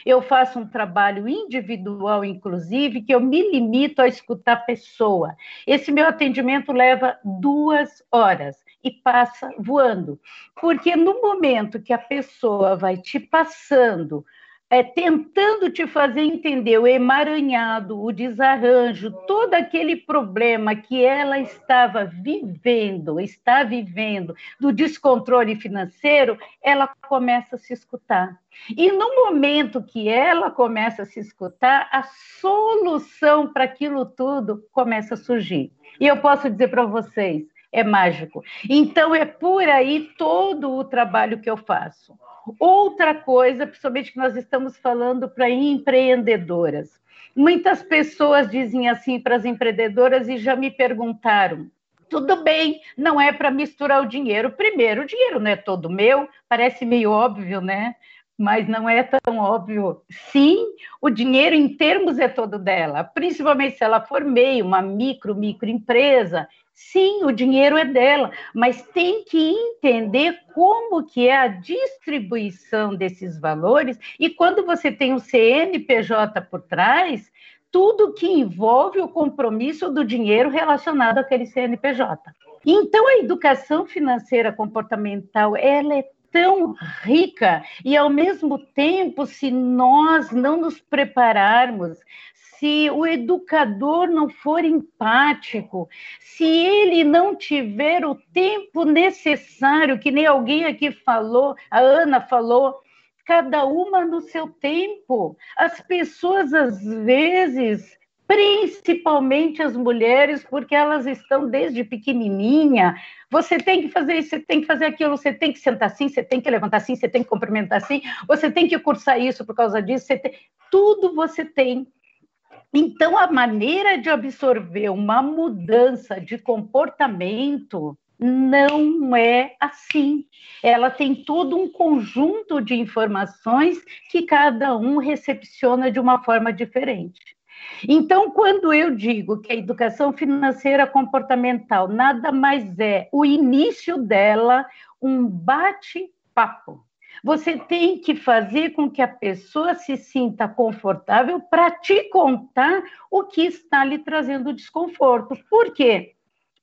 Eu faço um trabalho individual, inclusive, que eu me limito a escutar a pessoa. Esse meu atendimento leva duas horas e passa voando, porque no momento que a pessoa vai te passando é, tentando te fazer entender o emaranhado, o desarranjo, todo aquele problema que ela estava vivendo, está vivendo, do descontrole financeiro, ela começa a se escutar. E no momento que ela começa a se escutar, a solução para aquilo tudo começa a surgir. E eu posso dizer para vocês, é mágico. Então, é por aí todo o trabalho que eu faço. Outra coisa, principalmente que nós estamos falando para empreendedoras. Muitas pessoas dizem assim para as empreendedoras e já me perguntaram: tudo bem, não é para misturar o dinheiro. Primeiro, o dinheiro não é todo meu, parece meio óbvio, né? Mas não é tão óbvio. Sim, o dinheiro em termos é todo dela, principalmente se ela for meio, uma micro, microempresa, Sim, o dinheiro é dela, mas tem que entender como que é a distribuição desses valores e quando você tem um CNPJ por trás, tudo que envolve o compromisso do dinheiro relacionado àquele CNPJ. Então a educação financeira comportamental, ela é tão rica e ao mesmo tempo, se nós não nos prepararmos, se o educador não for empático, se ele não tiver o tempo necessário, que nem alguém aqui falou, a Ana falou, cada uma no seu tempo. As pessoas, às vezes, principalmente as mulheres, porque elas estão desde pequenininha. Você tem que fazer isso, você tem que fazer aquilo, você tem que sentar assim, você tem que levantar assim, você tem que cumprimentar assim, você tem que cursar isso por causa disso, tem... tudo você tem então, a maneira de absorver uma mudança de comportamento não é assim. Ela tem todo um conjunto de informações que cada um recepciona de uma forma diferente. Então, quando eu digo que a educação financeira comportamental nada mais é o início dela, um bate-papo você tem que fazer com que a pessoa se sinta confortável para te contar o que está lhe trazendo desconforto. Por quê?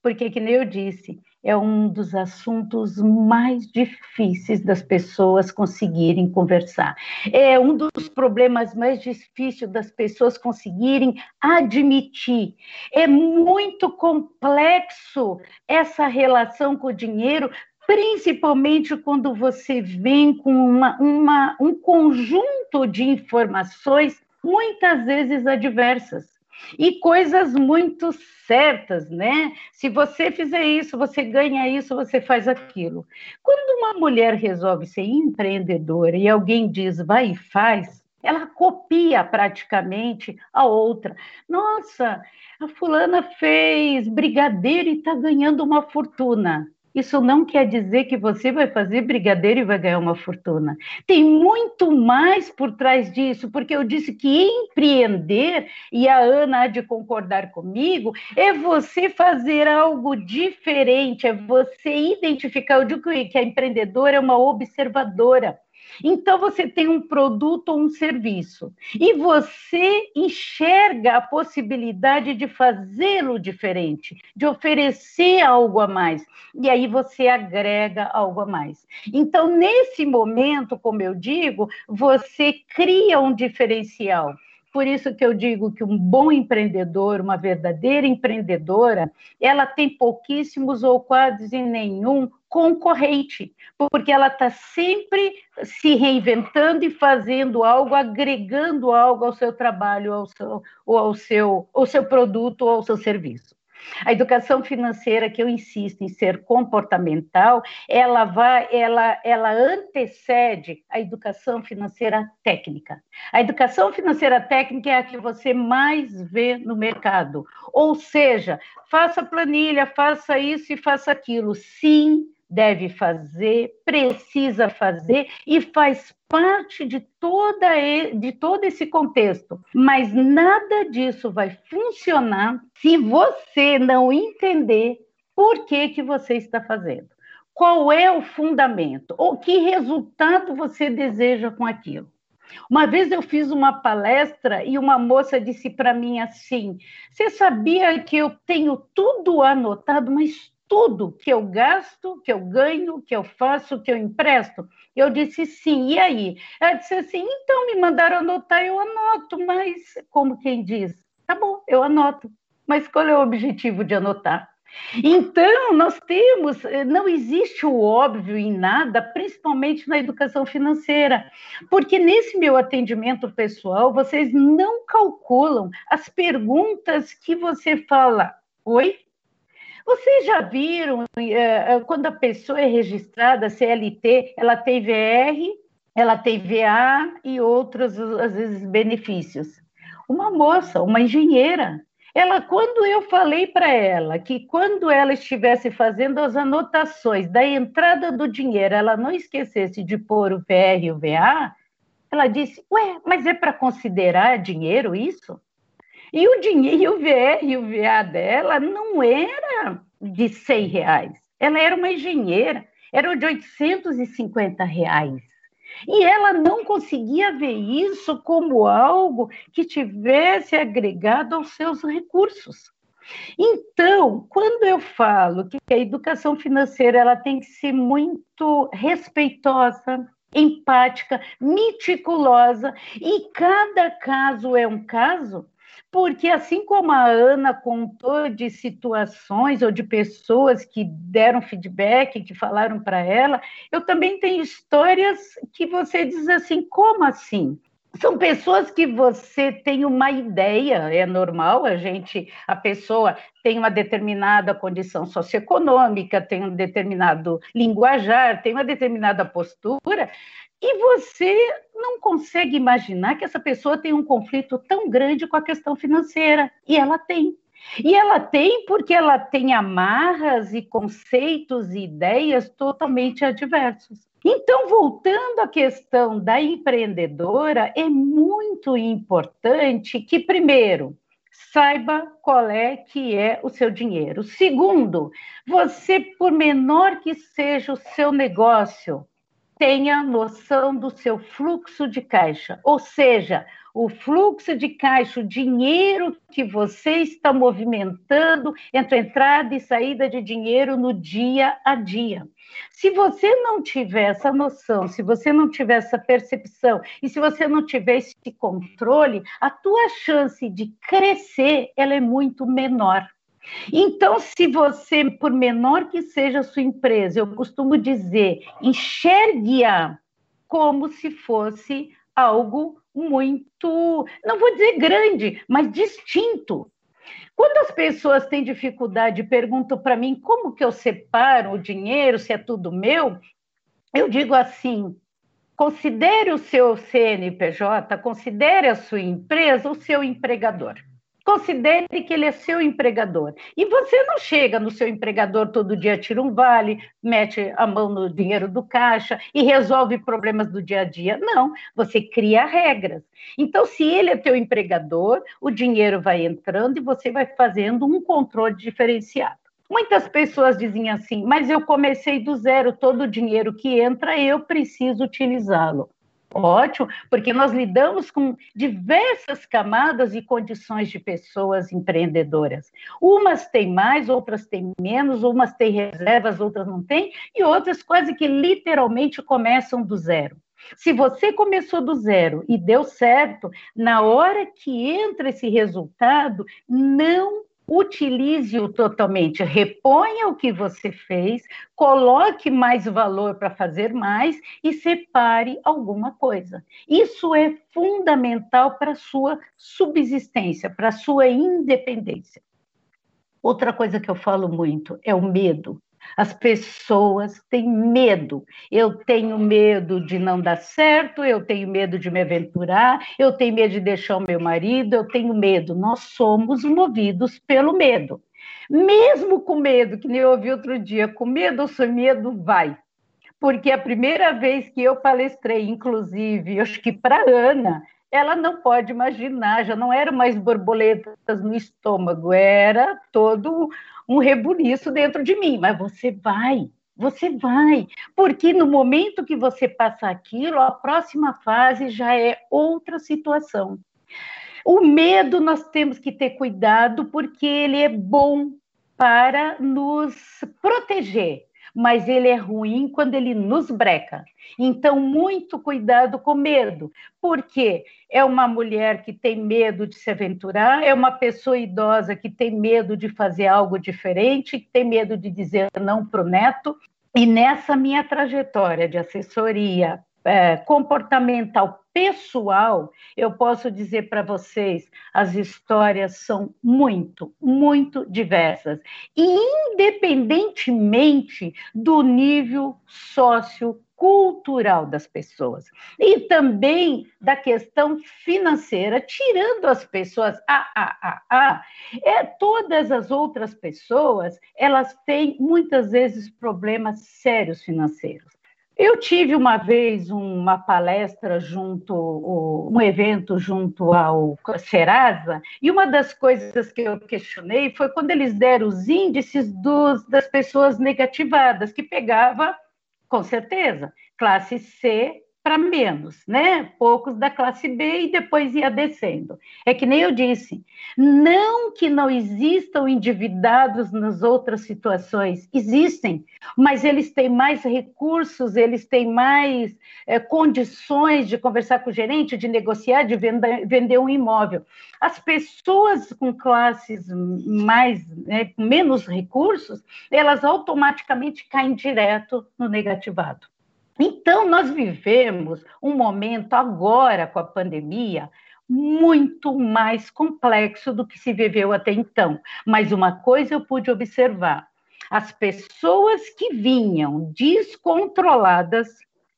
Porque, que nem eu disse, é um dos assuntos mais difíceis das pessoas conseguirem conversar. É um dos problemas mais difíceis das pessoas conseguirem admitir. É muito complexo essa relação com o dinheiro, principalmente quando você vem com uma, uma, um conjunto de informações, muitas vezes adversas, e coisas muito certas, né? Se você fizer isso, você ganha isso, você faz aquilo. Quando uma mulher resolve ser empreendedora e alguém diz vai e faz, ela copia praticamente a outra. Nossa, a fulana fez brigadeiro e está ganhando uma fortuna. Isso não quer dizer que você vai fazer brigadeiro e vai ganhar uma fortuna. Tem muito mais por trás disso, porque eu disse que empreender, e a Ana há de concordar comigo, é você fazer algo diferente, é você identificar. Eu digo que a empreendedora é uma observadora. Então, você tem um produto ou um serviço e você enxerga a possibilidade de fazê-lo diferente, de oferecer algo a mais. E aí você agrega algo a mais. Então, nesse momento, como eu digo, você cria um diferencial. Por isso que eu digo que um bom empreendedor, uma verdadeira empreendedora, ela tem pouquíssimos ou quase nenhum concorrente, porque ela está sempre se reinventando e fazendo algo, agregando algo ao seu trabalho, ao seu, ou ao seu, ao seu produto ou ao seu serviço. A educação financeira, que eu insisto em ser comportamental, ela vai, ela, ela antecede a educação financeira técnica. A educação financeira técnica é a que você mais vê no mercado. Ou seja, faça planilha, faça isso e faça aquilo. Sim, deve fazer, precisa fazer e faz parte de, toda, de todo esse contexto. Mas nada disso vai funcionar se você não entender por que, que você está fazendo. Qual é o fundamento? Ou que resultado você deseja com aquilo? Uma vez eu fiz uma palestra e uma moça disse para mim assim: Você sabia que eu tenho tudo anotado, mas tudo que eu gasto, que eu ganho, que eu faço, que eu empresto? Eu disse sim, e aí? Ela disse assim: então me mandaram anotar, eu anoto, mas como quem diz, tá bom, eu anoto. Mas qual é o objetivo de anotar? Então, nós temos, eh, não existe o óbvio em nada, principalmente na educação financeira, porque nesse meu atendimento pessoal, vocês não calculam as perguntas que você fala. Oi? Vocês já viram é, quando a pessoa é registrada CLT, ela tem VR, ela tem VA e outros, às vezes, benefícios. Uma moça, uma engenheira, ela, quando eu falei para ela que quando ela estivesse fazendo as anotações da entrada do dinheiro, ela não esquecesse de pôr o VR e o VA, ela disse: Ué, mas é para considerar dinheiro isso? E o dinheiro, o VR e o VA dela não era de 100 reais. Ela era uma engenheira, era de 850 reais. E ela não conseguia ver isso como algo que tivesse agregado aos seus recursos. Então, quando eu falo que a educação financeira ela tem que ser muito respeitosa, empática, meticulosa, e cada caso é um caso, porque assim como a Ana contou de situações ou de pessoas que deram feedback, que falaram para ela, eu também tenho histórias que você diz assim, como assim? São pessoas que você tem uma ideia, é normal, a gente, a pessoa tem uma determinada condição socioeconômica, tem um determinado linguajar, tem uma determinada postura, e você não consegue imaginar que essa pessoa tem um conflito tão grande com a questão financeira. E ela tem. E ela tem porque ela tem amarras e conceitos e ideias totalmente adversos. Então, voltando à questão da empreendedora, é muito importante que, primeiro, saiba qual é que é o seu dinheiro. Segundo, você, por menor que seja o seu negócio, tenha noção do seu fluxo de caixa, ou seja, o fluxo de caixa, o dinheiro que você está movimentando entre entrada e saída de dinheiro no dia a dia. Se você não tiver essa noção, se você não tiver essa percepção e se você não tiver esse controle, a tua chance de crescer ela é muito menor. Então, se você, por menor que seja a sua empresa, eu costumo dizer, enxergue-a como se fosse algo muito, não vou dizer grande, mas distinto. Quando as pessoas têm dificuldade e perguntam para mim como que eu separo o dinheiro, se é tudo meu, eu digo assim: considere o seu CNPJ, considere a sua empresa o seu empregador. Considere que ele é seu empregador. E você não chega no seu empregador todo dia, tira um vale, mete a mão no dinheiro do caixa e resolve problemas do dia a dia. Não, você cria regras. Então, se ele é teu empregador, o dinheiro vai entrando e você vai fazendo um controle diferenciado. Muitas pessoas dizem assim, mas eu comecei do zero, todo o dinheiro que entra, eu preciso utilizá-lo. Ótimo, porque nós lidamos com diversas camadas e condições de pessoas empreendedoras. Umas têm mais, outras têm menos, umas têm reservas, outras não têm, e outras quase que literalmente começam do zero. Se você começou do zero e deu certo, na hora que entra esse resultado, não utilize-o totalmente, reponha o que você fez, coloque mais valor para fazer mais e separe alguma coisa. Isso é fundamental para a sua subsistência, para a sua independência. Outra coisa que eu falo muito é o medo. As pessoas têm medo. Eu tenho medo de não dar certo, eu tenho medo de me aventurar, eu tenho medo de deixar o meu marido, eu tenho medo. Nós somos movidos pelo medo. Mesmo com medo, que nem eu ouvi outro dia, com medo ou sem medo, vai. Porque a primeira vez que eu palestrei, inclusive, acho que para Ana, ela não pode imaginar, já não eram mais borboletas no estômago, era todo um rebuliço dentro de mim. Mas você vai, você vai, porque no momento que você passa aquilo, a próxima fase já é outra situação. O medo nós temos que ter cuidado, porque ele é bom para nos proteger, mas ele é ruim quando ele nos breca. Então, muito cuidado com medo, porque é uma mulher que tem medo de se aventurar, é uma pessoa idosa que tem medo de fazer algo diferente, que tem medo de dizer não para o neto. E nessa minha trajetória de assessoria é, comportamental pessoal, eu posso dizer para vocês, as histórias são muito, muito diversas, independentemente do nível sociocultural das pessoas e também da questão financeira, tirando as pessoas, ah, ah, ah, ah, é, todas as outras pessoas, elas têm muitas vezes problemas sérios financeiros. Eu tive uma vez uma palestra junto, um evento junto ao Serasa, e uma das coisas que eu questionei foi quando eles deram os índices dos, das pessoas negativadas, que pegava, com certeza, classe C, para menos, né? Poucos da classe B e depois ia descendo. É que nem eu disse, não que não existam endividados nas outras situações, existem, mas eles têm mais recursos, eles têm mais é, condições de conversar com o gerente, de negociar, de vender, vender um imóvel. As pessoas com classes mais, né, menos recursos, elas automaticamente caem direto no negativado. Então, nós vivemos um momento agora com a pandemia muito mais complexo do que se viveu até então. Mas uma coisa eu pude observar: as pessoas que vinham descontroladas,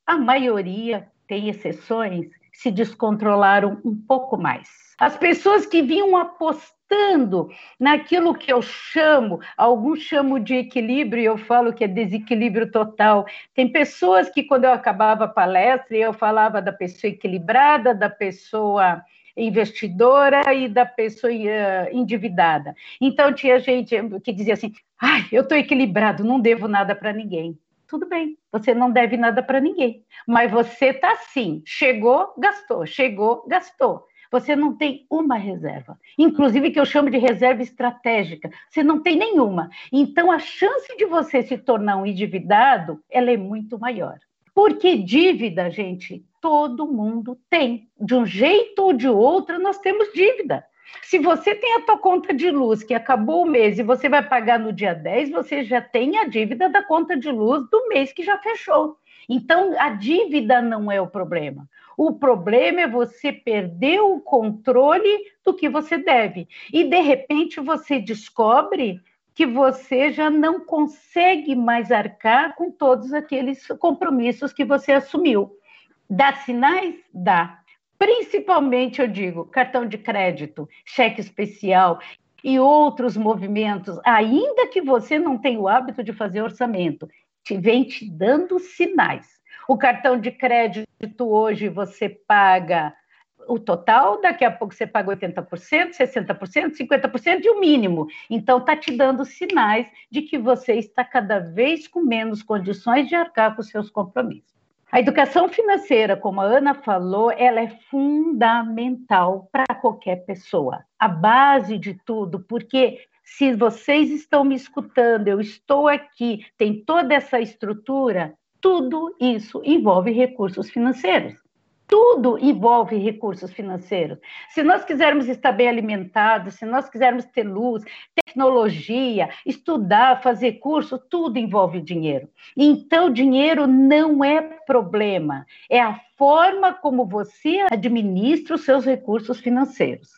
a maioria, tem exceções, se descontrolaram um pouco mais. As pessoas que vinham apostando estando naquilo que eu chamo, alguns chamam de equilíbrio, eu falo que é desequilíbrio total. Tem pessoas que, quando eu acabava a palestra, eu falava da pessoa equilibrada, da pessoa investidora e da pessoa uh, endividada. Então, tinha gente que dizia assim: ai, eu estou equilibrado, não devo nada para ninguém. Tudo bem, você não deve nada para ninguém, mas você está assim: chegou, gastou, chegou, gastou você não tem uma reserva. Inclusive, que eu chamo de reserva estratégica. Você não tem nenhuma. Então, a chance de você se tornar um endividado, ela é muito maior. Porque dívida, gente, todo mundo tem. De um jeito ou de outro, nós temos dívida. Se você tem a tua conta de luz que acabou o mês e você vai pagar no dia 10, você já tem a dívida da conta de luz do mês que já fechou. Então, a dívida não é o problema. O problema é você perder o controle do que você deve. E, de repente, você descobre que você já não consegue mais arcar com todos aqueles compromissos que você assumiu. Dá sinais? Dá. Principalmente, eu digo, cartão de crédito, cheque especial e outros movimentos, ainda que você não tenha o hábito de fazer orçamento, te vem te dando sinais. O cartão de crédito hoje você paga o total, daqui a pouco você paga 80%, 60%, 50% e o mínimo. Então, está te dando sinais de que você está cada vez com menos condições de arcar com seus compromissos. A educação financeira, como a Ana falou, ela é fundamental para qualquer pessoa. A base de tudo, porque se vocês estão me escutando, eu estou aqui, tem toda essa estrutura, tudo isso envolve recursos financeiros. Tudo envolve recursos financeiros. Se nós quisermos estar bem alimentados, se nós quisermos ter luz, tecnologia, estudar, fazer curso, tudo envolve dinheiro. Então, dinheiro não é problema, é a forma como você administra os seus recursos financeiros.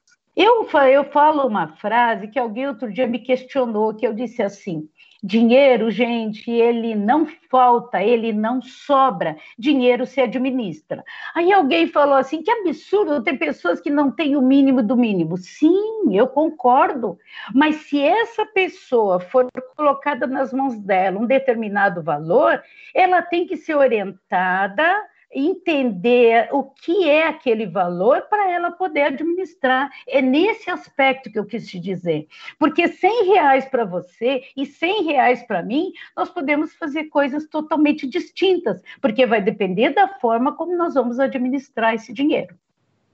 Eu, eu falo uma frase que alguém outro dia me questionou, que eu disse assim: Dinheiro, gente, ele não falta, ele não sobra, dinheiro se administra. Aí alguém falou assim: que absurdo, tem pessoas que não têm o mínimo do mínimo. Sim, eu concordo, mas se essa pessoa for colocada nas mãos dela um determinado valor, ela tem que ser orientada entender o que é aquele valor para ela poder administrar. É nesse aspecto que eu quis te dizer. Porque 100 reais para você e 100 reais para mim, nós podemos fazer coisas totalmente distintas, porque vai depender da forma como nós vamos administrar esse dinheiro.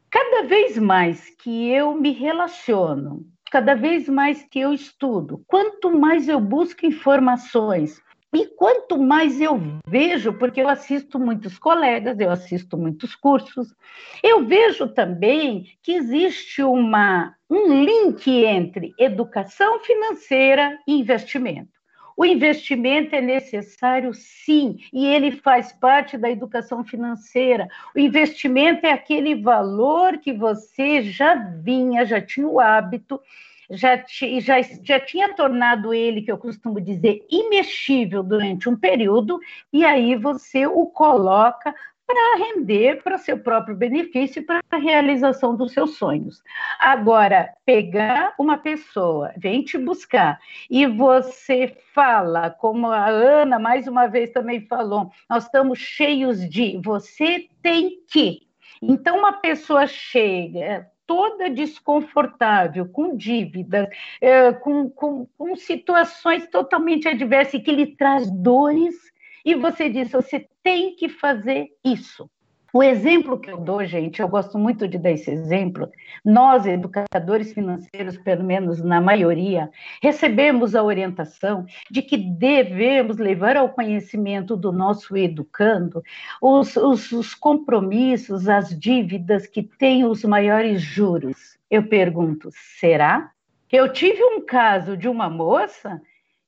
Cada vez mais que eu me relaciono, cada vez mais que eu estudo, quanto mais eu busco informações, e quanto mais eu vejo, porque eu assisto muitos colegas, eu assisto muitos cursos, eu vejo também que existe uma, um link entre educação financeira e investimento. O investimento é necessário, sim, e ele faz parte da educação financeira. O investimento é aquele valor que você já vinha, já tinha o hábito já, já, já tinha tornado ele, que eu costumo dizer, imexível durante um período, e aí você o coloca para render para seu próprio benefício para a realização dos seus sonhos. Agora, pegar uma pessoa, vem te buscar, e você fala, como a Ana mais uma vez também falou, nós estamos cheios de você tem que. Então, uma pessoa chega, toda desconfortável, com dívidas, é, com, com, com situações totalmente adversas que lhe traz dores, e você diz: você tem que fazer isso. O exemplo que eu dou, gente, eu gosto muito de dar esse exemplo. Nós, educadores financeiros, pelo menos na maioria, recebemos a orientação de que devemos levar ao conhecimento do nosso educando os, os, os compromissos, as dívidas que têm os maiores juros. Eu pergunto, será? Eu tive um caso de uma moça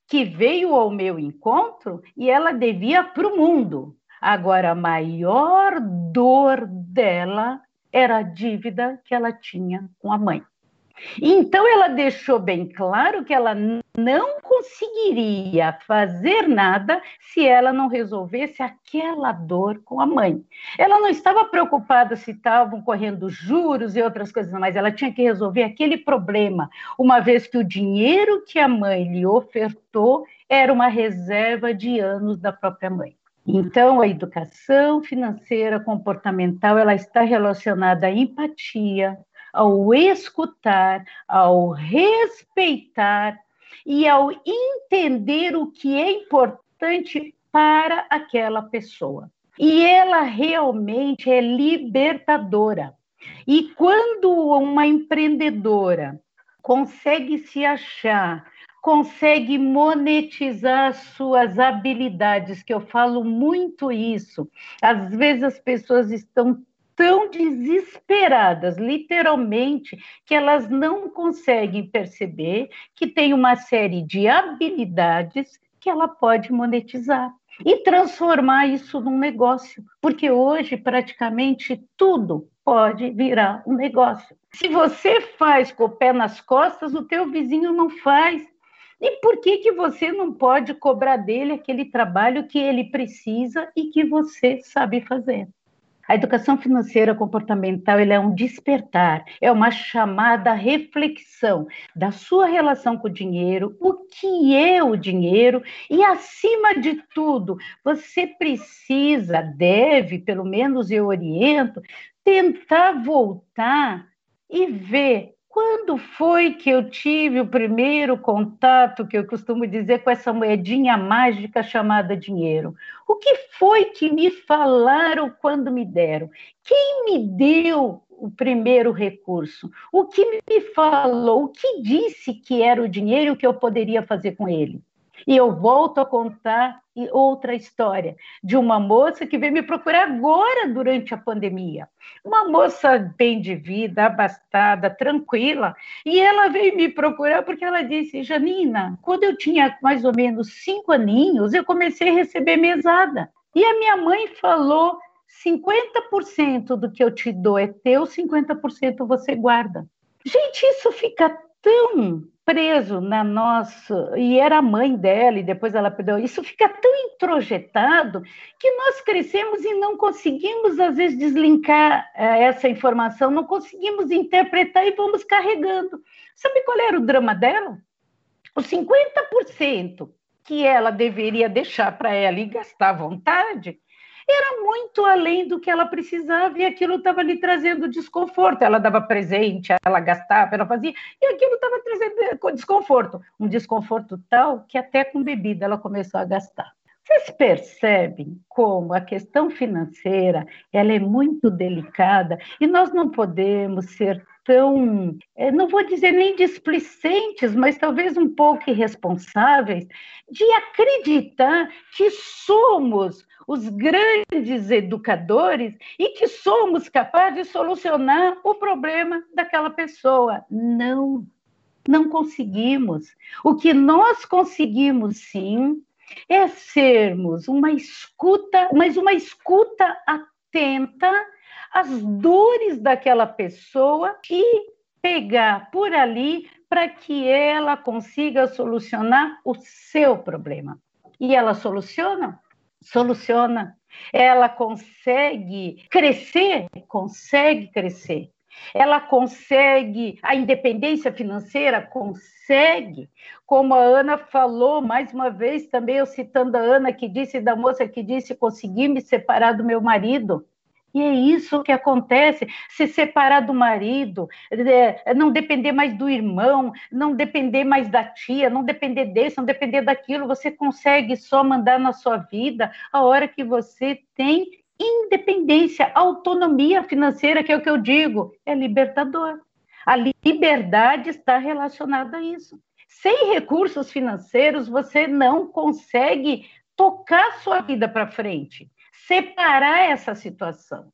que veio ao meu encontro e ela devia para o mundo Agora, a maior dor dela era a dívida que ela tinha com a mãe. Então, ela deixou bem claro que ela não conseguiria fazer nada se ela não resolvesse aquela dor com a mãe. Ela não estava preocupada se estavam correndo juros e outras coisas, mas ela tinha que resolver aquele problema, uma vez que o dinheiro que a mãe lhe ofertou era uma reserva de anos da própria mãe. Então, a educação financeira comportamental ela está relacionada à empatia, ao escutar, ao respeitar e ao entender o que é importante para aquela pessoa. E ela realmente é libertadora. E quando uma empreendedora consegue se achar consegue monetizar suas habilidades, que eu falo muito isso. Às vezes as pessoas estão tão desesperadas, literalmente, que elas não conseguem perceber que tem uma série de habilidades que ela pode monetizar e transformar isso num negócio, porque hoje praticamente tudo pode virar um negócio. Se você faz com o pé nas costas, o teu vizinho não faz. E por que, que você não pode cobrar dele aquele trabalho que ele precisa e que você sabe fazer? A educação financeira comportamental é um despertar, é uma chamada reflexão da sua relação com o dinheiro, o que é o dinheiro e, acima de tudo, você precisa, deve, pelo menos eu oriento, tentar voltar e ver quando foi que eu tive o primeiro contato, que eu costumo dizer, com essa moedinha mágica chamada dinheiro? O que foi que me falaram quando me deram? Quem me deu o primeiro recurso? O que me falou? O que disse que era o dinheiro que eu poderia fazer com ele? E eu volto a contar outra história de uma moça que veio me procurar agora durante a pandemia. Uma moça bem de vida, abastada, tranquila. E ela veio me procurar porque ela disse: Janina, quando eu tinha mais ou menos cinco aninhos, eu comecei a receber mesada. E a minha mãe falou: 50% do que eu te dou é teu, 50% você guarda. Gente, isso fica tão preso na nossa. E era a mãe dela, e depois ela perdeu. Isso fica tão introjetado que nós crescemos e não conseguimos, às vezes, deslinkar eh, essa informação, não conseguimos interpretar e vamos carregando. Sabe qual era o drama dela? Os 50% que ela deveria deixar para ela e gastar à vontade, era muito além do que ela precisava e aquilo estava lhe trazendo desconforto. Ela dava presente, ela gastava, ela fazia, e aquilo estava trazendo desconforto. Um desconforto tal que até com bebida ela começou a gastar. Vocês percebem como a questão financeira ela é muito delicada e nós não podemos ser tão, é, não vou dizer nem displicentes, mas talvez um pouco irresponsáveis, de acreditar que somos os grandes educadores e que somos capazes de solucionar o problema daquela pessoa. Não, não conseguimos. O que nós conseguimos sim é sermos uma escuta, mas uma escuta atenta as dores daquela pessoa e pegar por ali para que ela consiga solucionar o seu problema. E ela soluciona? Soluciona. Ela consegue crescer? Consegue crescer. Ela consegue a independência financeira? Consegue. Como a Ana falou, mais uma vez, também eu citando a Ana, que disse, da moça que disse: consegui me separar do meu marido. E é isso que acontece: se separar do marido, é, não depender mais do irmão, não depender mais da tia, não depender desse, não depender daquilo. Você consegue só mandar na sua vida a hora que você tem independência, autonomia financeira, que é o que eu digo, é libertador. A liberdade está relacionada a isso. Sem recursos financeiros, você não consegue tocar sua vida para frente separar essa situação.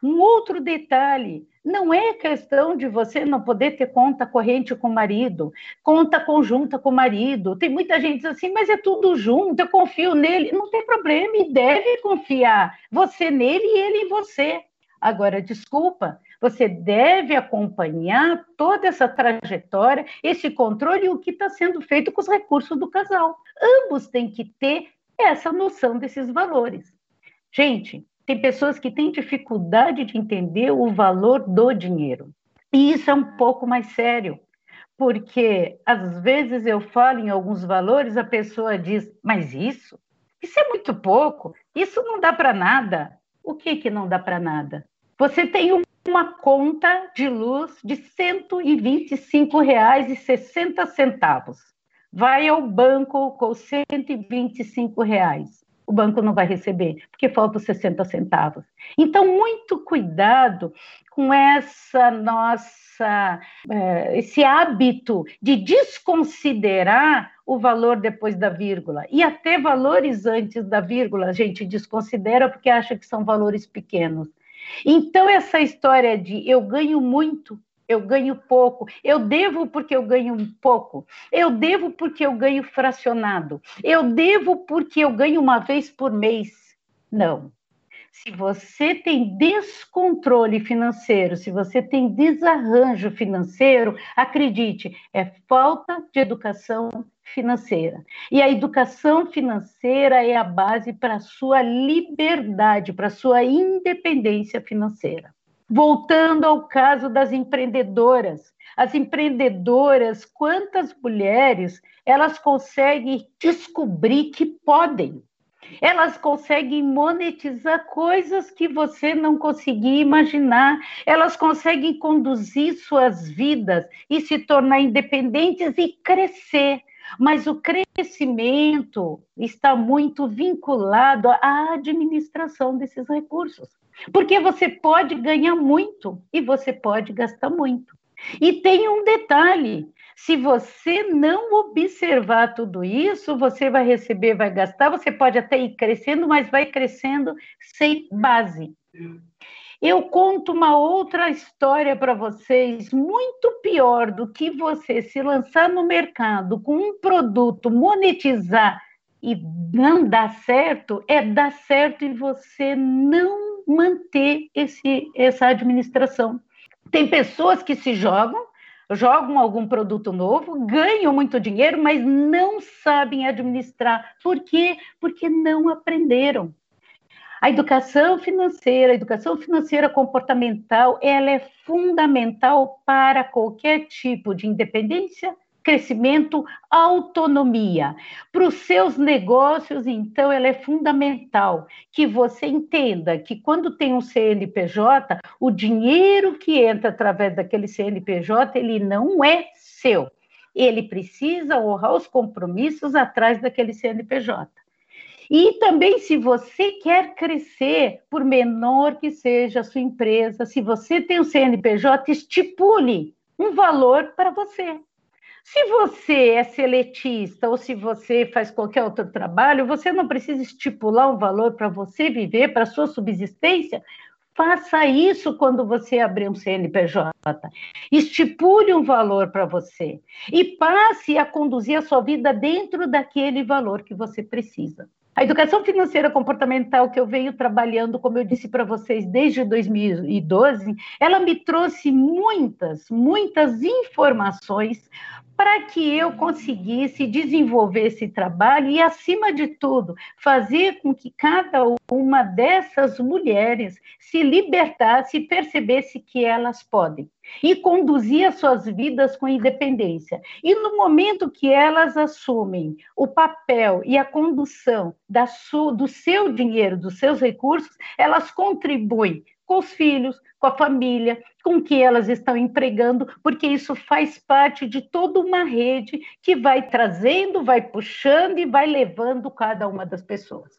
Um outro detalhe, não é questão de você não poder ter conta corrente com o marido, conta conjunta com o marido. Tem muita gente assim, mas é tudo junto, eu confio nele. Não tem problema, e deve confiar. Você nele e ele em você. Agora, desculpa, você deve acompanhar toda essa trajetória, esse controle e o que está sendo feito com os recursos do casal. Ambos têm que ter essa noção desses valores. Gente, tem pessoas que têm dificuldade de entender o valor do dinheiro. E isso é um pouco mais sério, porque às vezes eu falo em alguns valores, a pessoa diz: "Mas isso? Isso é muito pouco. Isso não dá para nada". O que que não dá para nada? Você tem uma conta de luz de R$ 125,60. Vai ao banco com 125 reais o banco não vai receber, porque faltam 60 centavos. Então, muito cuidado com essa nossa, é, esse hábito de desconsiderar o valor depois da vírgula. E até valores antes da vírgula, a gente desconsidera porque acha que são valores pequenos. Então, essa história de eu ganho muito eu ganho pouco, eu devo porque eu ganho pouco, eu devo porque eu ganho fracionado, eu devo porque eu ganho uma vez por mês. Não. Se você tem descontrole financeiro, se você tem desarranjo financeiro, acredite, é falta de educação financeira. E a educação financeira é a base para a sua liberdade, para a sua independência financeira. Voltando ao caso das empreendedoras, as empreendedoras, quantas mulheres elas conseguem descobrir que podem? Elas conseguem monetizar coisas que você não conseguia imaginar. Elas conseguem conduzir suas vidas e se tornar independentes e crescer. Mas o crescimento está muito vinculado à administração desses recursos. Porque você pode ganhar muito e você pode gastar muito. E tem um detalhe: se você não observar tudo isso, você vai receber, vai gastar, você pode até ir crescendo, mas vai crescendo sem base. Eu conto uma outra história para vocês, muito pior do que você se lançar no mercado com um produto, monetizar e não dar certo, é dar certo e você não manter esse, essa administração. Tem pessoas que se jogam, jogam algum produto novo, ganham muito dinheiro, mas não sabem administrar. Por quê? Porque não aprenderam. A educação financeira, a educação financeira comportamental, ela é fundamental para qualquer tipo de independência, crescimento, autonomia. Para os seus negócios, então, ela é fundamental que você entenda que quando tem um CNPJ, o dinheiro que entra através daquele CNPJ, ele não é seu. Ele precisa honrar os compromissos atrás daquele CNPJ. E também, se você quer crescer, por menor que seja a sua empresa, se você tem um CNPJ, estipule um valor para você. Se você é seletista ou se você faz qualquer outro trabalho, você não precisa estipular um valor para você viver, para sua subsistência. Faça isso quando você abrir um CNPJ. Estipule um valor para você e passe a conduzir a sua vida dentro daquele valor que você precisa. A educação financeira comportamental que eu venho trabalhando, como eu disse para vocês, desde 2012, ela me trouxe muitas, muitas informações para que eu conseguisse desenvolver esse trabalho e, acima de tudo, fazer com que cada uma dessas mulheres se libertasse e percebesse que elas podem e conduzir as suas vidas com independência. E no momento que elas assumem o papel e a condução do seu dinheiro, dos seus recursos, elas contribuem com os filhos, com a família, com que elas estão empregando, porque isso faz parte de toda uma rede que vai trazendo, vai puxando e vai levando cada uma das pessoas.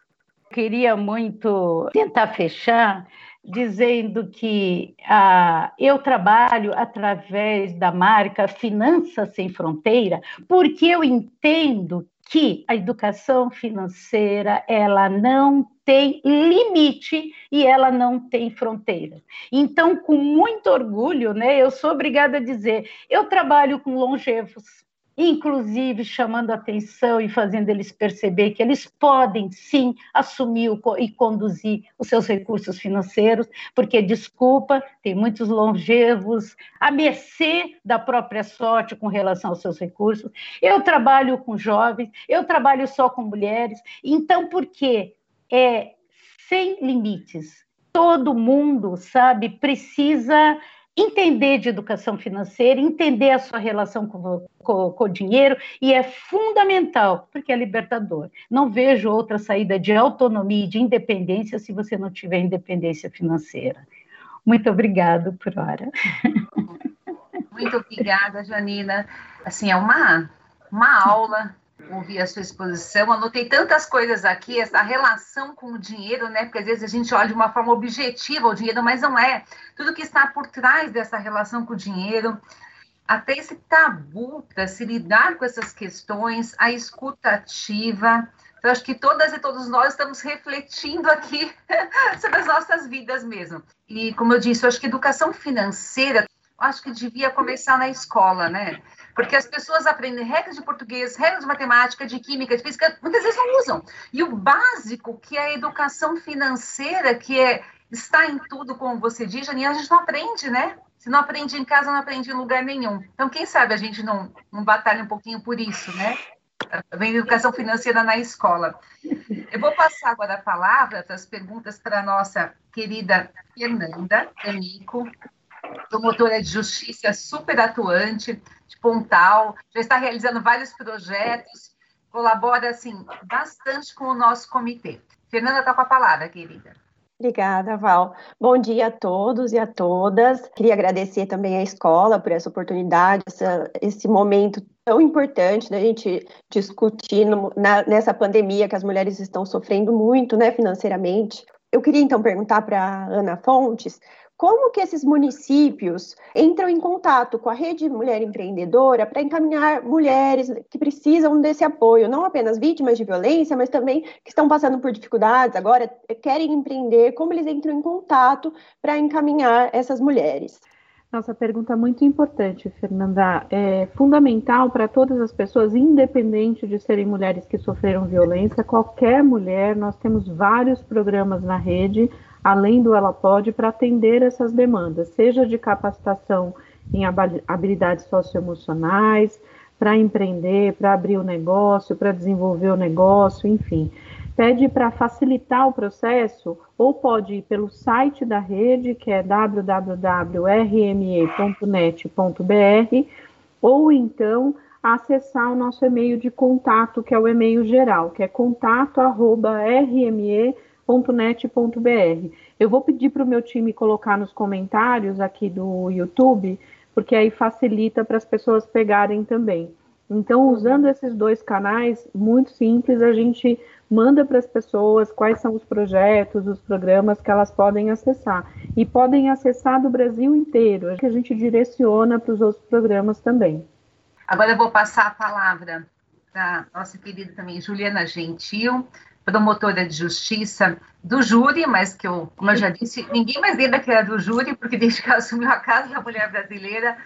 Queria muito tentar fechar dizendo que ah, eu trabalho através da marca Finanças Sem Fronteira, porque eu entendo que a educação financeira ela não tem limite e ela não tem fronteira. Então, com muito orgulho, né, eu sou obrigada a dizer, eu trabalho com longevos, inclusive chamando atenção e fazendo eles perceber que eles podem sim assumir e conduzir os seus recursos financeiros, porque desculpa, tem muitos longevos à mercê da própria sorte com relação aos seus recursos. Eu trabalho com jovens, eu trabalho só com mulheres, então por quê? É sem limites. Todo mundo, sabe, precisa entender de educação financeira, entender a sua relação com, com, com, o dinheiro, e é fundamental, porque é libertador. Não vejo outra saída de autonomia e de independência se você não tiver independência financeira. Muito obrigada por hora. Muito obrigada, Janina. Assim, é uma, uma aula ouvir a sua exposição. Anotei tantas coisas aqui, essa relação com o dinheiro, né? Porque às vezes a gente olha de uma forma objetiva o dinheiro, mas não é. Tudo que está por trás dessa relação com o dinheiro, até esse tabu para se lidar com essas questões, a escutativa. Então, acho que todas e todos nós estamos refletindo aqui sobre as nossas vidas mesmo. E, como eu disse, eu acho que educação financeira, acho que devia começar na escola, né? Porque as pessoas aprendem regras de português, regras de matemática, de química, de física, muitas vezes não usam. E o básico, que é a educação financeira, que é está em tudo, como você diz, Janine, a gente não aprende, né? Se não aprende em casa, não aprende em lugar nenhum. Então, quem sabe a gente não, não batalha um pouquinho por isso, né? Vem educação financeira na escola. Eu vou passar agora a palavra para as perguntas para a nossa querida Fernanda Amico, promotora de justiça super atuante, de Pontal, já está realizando vários projetos, colabora assim bastante com o nosso comitê. Fernanda está com a palavra, querida. Obrigada, Val. Bom dia a todos e a todas. Queria agradecer também à escola por essa oportunidade, essa, esse momento tão importante da gente discutir no, na, nessa pandemia que as mulheres estão sofrendo muito, né, financeiramente. Eu queria então perguntar para Ana Fontes como que esses municípios entram em contato com a Rede Mulher Empreendedora para encaminhar mulheres que precisam desse apoio, não apenas vítimas de violência, mas também que estão passando por dificuldades agora, querem empreender, como eles entram em contato para encaminhar essas mulheres? Nossa pergunta é muito importante, Fernanda. É fundamental para todas as pessoas, independente de serem mulheres que sofreram violência, qualquer mulher, nós temos vários programas na rede, além do Ela Pode, para atender essas demandas, seja de capacitação em habilidades socioemocionais, para empreender, para abrir o negócio, para desenvolver o negócio, enfim pede para facilitar o processo, ou pode ir pelo site da rede, que é www.rme.net.br, ou então acessar o nosso e-mail de contato, que é o e-mail geral, que é contato@rme.net.br. Eu vou pedir para o meu time colocar nos comentários aqui do YouTube, porque aí facilita para as pessoas pegarem também. Então, usando esses dois canais, muito simples, a gente manda para as pessoas quais são os projetos, os programas que elas podem acessar. E podem acessar do Brasil inteiro, que a gente direciona para os outros programas também. Agora eu vou passar a palavra para nossa querida também Juliana Gentil, promotora de justiça do júri, mas que eu, como eu já disse, ninguém mais lembra que era do júri, porque desde que ela assumiu a Casa da Mulher Brasileira,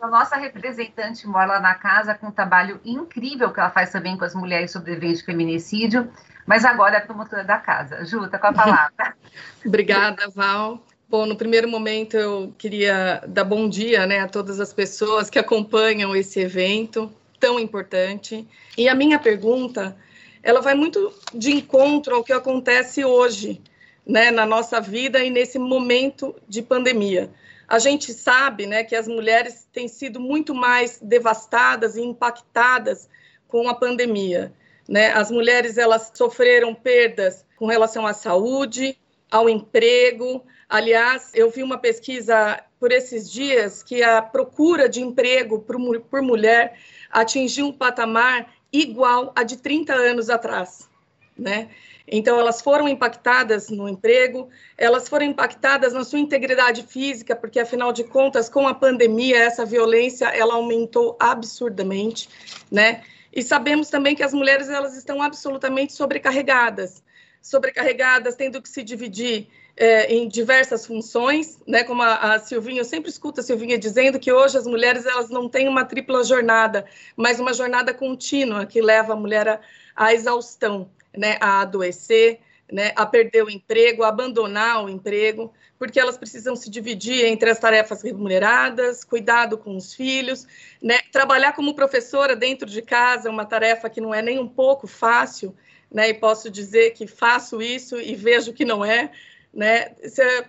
a nossa representante mora lá na casa com um trabalho incrível que ela faz também com as mulheres sobreviventes de feminicídio, mas agora é promotora da casa. Ju, tá com a palavra. Obrigada, Val. Bom, no primeiro momento eu queria dar bom dia né, a todas as pessoas que acompanham esse evento tão importante. E a minha pergunta ela vai muito de encontro ao que acontece hoje, né, na nossa vida e nesse momento de pandemia. A gente sabe, né, que as mulheres têm sido muito mais devastadas e impactadas com a pandemia, né? As mulheres elas sofreram perdas com relação à saúde, ao emprego. Aliás, eu vi uma pesquisa por esses dias que a procura de emprego por, por mulher atingiu um patamar igual a de 30 anos atrás, né? Então, elas foram impactadas no emprego, elas foram impactadas na sua integridade física, porque, afinal de contas, com a pandemia, essa violência, ela aumentou absurdamente, né? E sabemos também que as mulheres, elas estão absolutamente sobrecarregadas, sobrecarregadas, tendo que se dividir é, em diversas funções, né? Como a, a, Silvinha, eu sempre escuto a Silvinha dizendo que hoje as mulheres elas não têm uma tripla jornada, mas uma jornada contínua que leva a mulher à, exaustão, né? A adoecer, né? A perder o emprego, a abandonar o emprego, porque elas precisam se dividir entre as tarefas remuneradas, cuidado com os filhos, né? Trabalhar como professora dentro de casa é uma tarefa que não é nem um pouco fácil, né? E posso dizer que faço isso e vejo que não é, né?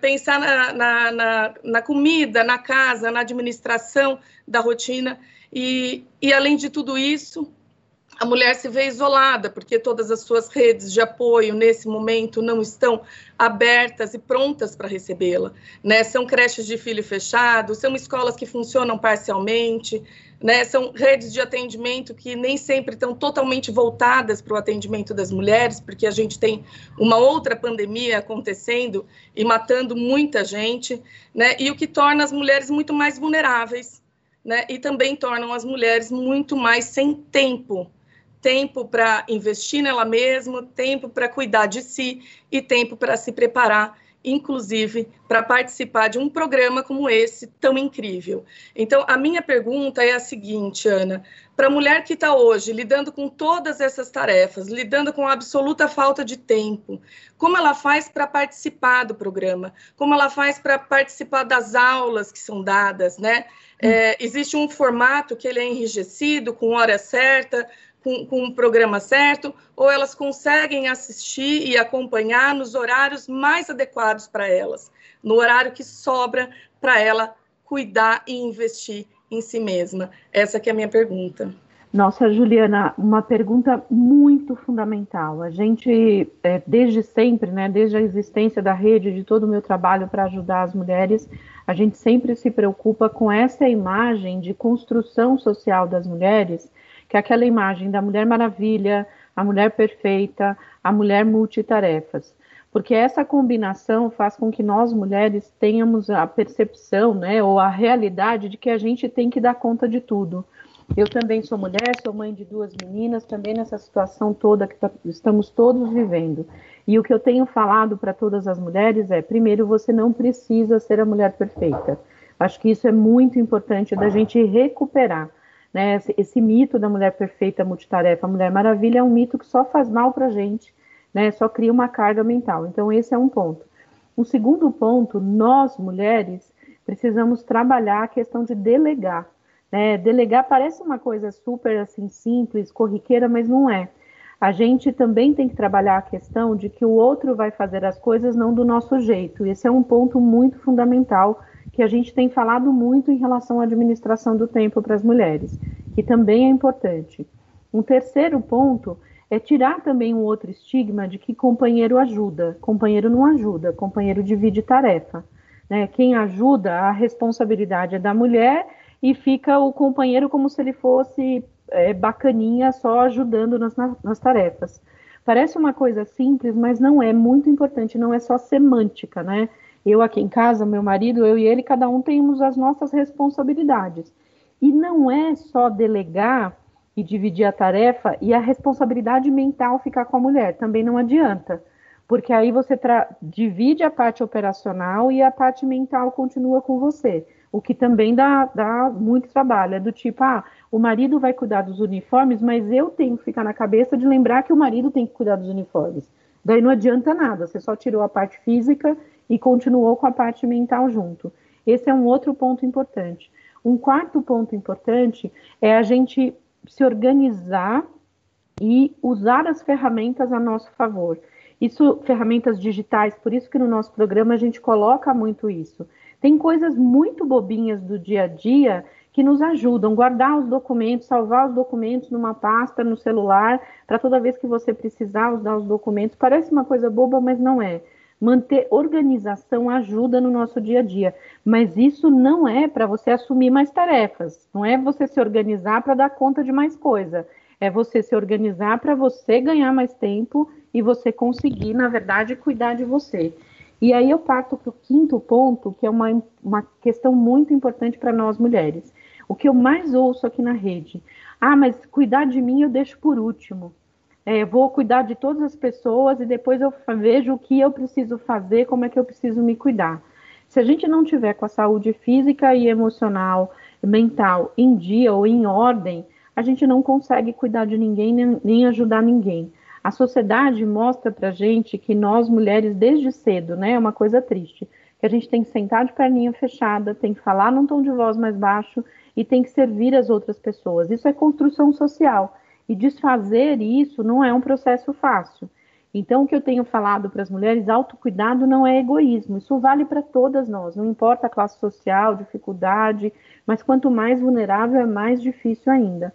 Pensar na, na, na, na, comida, na casa, na administração da rotina, e, e além de tudo isso, a mulher se vê isolada, porque todas as suas redes de apoio nesse momento não estão abertas e prontas para recebê-la. Né? São creches de filho fechado, são escolas que funcionam parcialmente, né? são redes de atendimento que nem sempre estão totalmente voltadas para o atendimento das mulheres, porque a gente tem uma outra pandemia acontecendo e matando muita gente, né? e o que torna as mulheres muito mais vulneráveis. Né? E também tornam as mulheres muito mais sem tempo tempo para investir nela mesma, tempo para cuidar de si e tempo para se preparar, inclusive para participar de um programa como esse tão incrível. Então, a minha pergunta é a seguinte, Ana: para a mulher que está hoje lidando com todas essas tarefas, lidando com a absoluta falta de tempo, como ela faz para participar do programa? Como ela faz para participar das aulas que são dadas, né? É, existe um formato que ele é enrijecido, com hora certa, com, com o programa certo, ou elas conseguem assistir e acompanhar nos horários mais adequados para elas, no horário que sobra para ela cuidar e investir em si mesma? Essa que é a minha pergunta. Nossa, Juliana, uma pergunta muito fundamental. A gente, é, desde sempre, né, desde a existência da rede, de todo o meu trabalho para ajudar as mulheres, a gente sempre se preocupa com essa imagem de construção social das mulheres que é aquela imagem da Mulher Maravilha, a mulher perfeita, a mulher multitarefas. Porque essa combinação faz com que nós mulheres tenhamos a percepção, né, ou a realidade de que a gente tem que dar conta de tudo. Eu também sou mulher, sou mãe de duas meninas, também nessa situação toda que tá, estamos todos vivendo. E o que eu tenho falado para todas as mulheres é: primeiro, você não precisa ser a mulher perfeita. Acho que isso é muito importante da gente recuperar. Né? Esse, esse, mito da mulher perfeita, multitarefa, mulher maravilha é um mito que só faz mal para a gente, né? só cria uma carga mental. Então, esse é um ponto. O segundo ponto, nós mulheres precisamos trabalhar a questão de delegar. Né? Delegar parece uma coisa super assim simples, corriqueira, mas não é. A gente também tem que trabalhar a questão de que o outro vai fazer as coisas não do nosso jeito. Esse é um ponto muito fundamental que a gente tem falado muito em relação à administração do tempo para as mulheres, que também é importante. Um terceiro ponto é tirar também um outro estigma de que companheiro ajuda. Companheiro não ajuda, companheiro divide tarefa. Né? Quem ajuda, a responsabilidade é da mulher e fica o companheiro como se ele fosse é, bacaninha só ajudando nas, nas tarefas. Parece uma coisa simples, mas não é muito importante, não é só semântica, né? Eu aqui em casa, meu marido, eu e ele, cada um temos as nossas responsabilidades. E não é só delegar e dividir a tarefa e a responsabilidade mental ficar com a mulher, também não adianta. Porque aí você divide a parte operacional e a parte mental continua com você. O que também dá, dá muito trabalho. É do tipo, ah, o marido vai cuidar dos uniformes, mas eu tenho que ficar na cabeça de lembrar que o marido tem que cuidar dos uniformes. Daí não adianta nada, você só tirou a parte física e continuou com a parte mental junto. Esse é um outro ponto importante. Um quarto ponto importante é a gente se organizar e usar as ferramentas a nosso favor. Isso, ferramentas digitais, por isso que no nosso programa a gente coloca muito isso. Tem coisas muito bobinhas do dia a dia que nos ajudam. Guardar os documentos, salvar os documentos numa pasta no celular, para toda vez que você precisar usar os documentos. Parece uma coisa boba, mas não é. Manter organização ajuda no nosso dia a dia, mas isso não é para você assumir mais tarefas, não é você se organizar para dar conta de mais coisa, é você se organizar para você ganhar mais tempo e você conseguir, na verdade, cuidar de você. E aí eu parto para o quinto ponto, que é uma, uma questão muito importante para nós mulheres. O que eu mais ouço aqui na rede, ah, mas cuidar de mim eu deixo por último é, vou cuidar de todas as pessoas e depois eu vejo o que eu preciso fazer, como é que eu preciso me cuidar. Se a gente não tiver com a saúde física e emocional, mental em dia ou em ordem, a gente não consegue cuidar de ninguém nem, nem ajudar ninguém. A sociedade mostra pra gente que nós mulheres desde cedo, né, é uma coisa triste, que a gente tem que sentar de perninha fechada, tem que falar num tom de voz mais baixo e tem que servir as outras pessoas. Isso é construção social. E desfazer isso não é um processo fácil. Então, o que eu tenho falado para as mulheres, autocuidado não é egoísmo, isso vale para todas nós, não importa a classe social, dificuldade, mas quanto mais vulnerável é mais difícil ainda.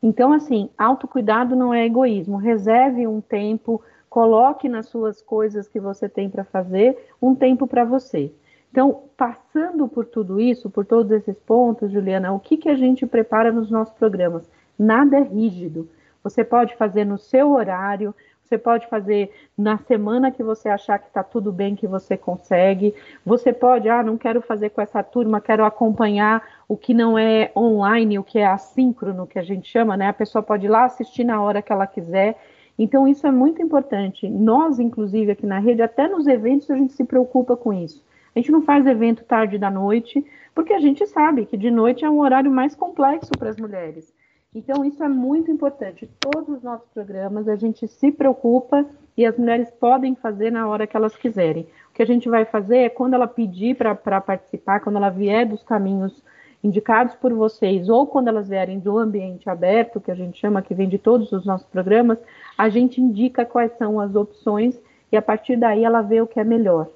Então, assim, autocuidado não é egoísmo, reserve um tempo, coloque nas suas coisas que você tem para fazer um tempo para você. Então, passando por tudo isso, por todos esses pontos, Juliana, o que, que a gente prepara nos nossos programas? Nada é rígido. Você pode fazer no seu horário, você pode fazer na semana que você achar que está tudo bem, que você consegue. Você pode, ah, não quero fazer com essa turma, quero acompanhar o que não é online, o que é assíncrono, que a gente chama, né? A pessoa pode ir lá assistir na hora que ela quiser. Então, isso é muito importante. Nós, inclusive, aqui na rede, até nos eventos, a gente se preocupa com isso. A gente não faz evento tarde da noite, porque a gente sabe que de noite é um horário mais complexo para as mulheres. Então, isso é muito importante. Todos os nossos programas a gente se preocupa e as mulheres podem fazer na hora que elas quiserem. O que a gente vai fazer é quando ela pedir para participar, quando ela vier dos caminhos indicados por vocês, ou quando elas vierem do ambiente aberto, que a gente chama, que vem de todos os nossos programas, a gente indica quais são as opções e a partir daí ela vê o que é melhor.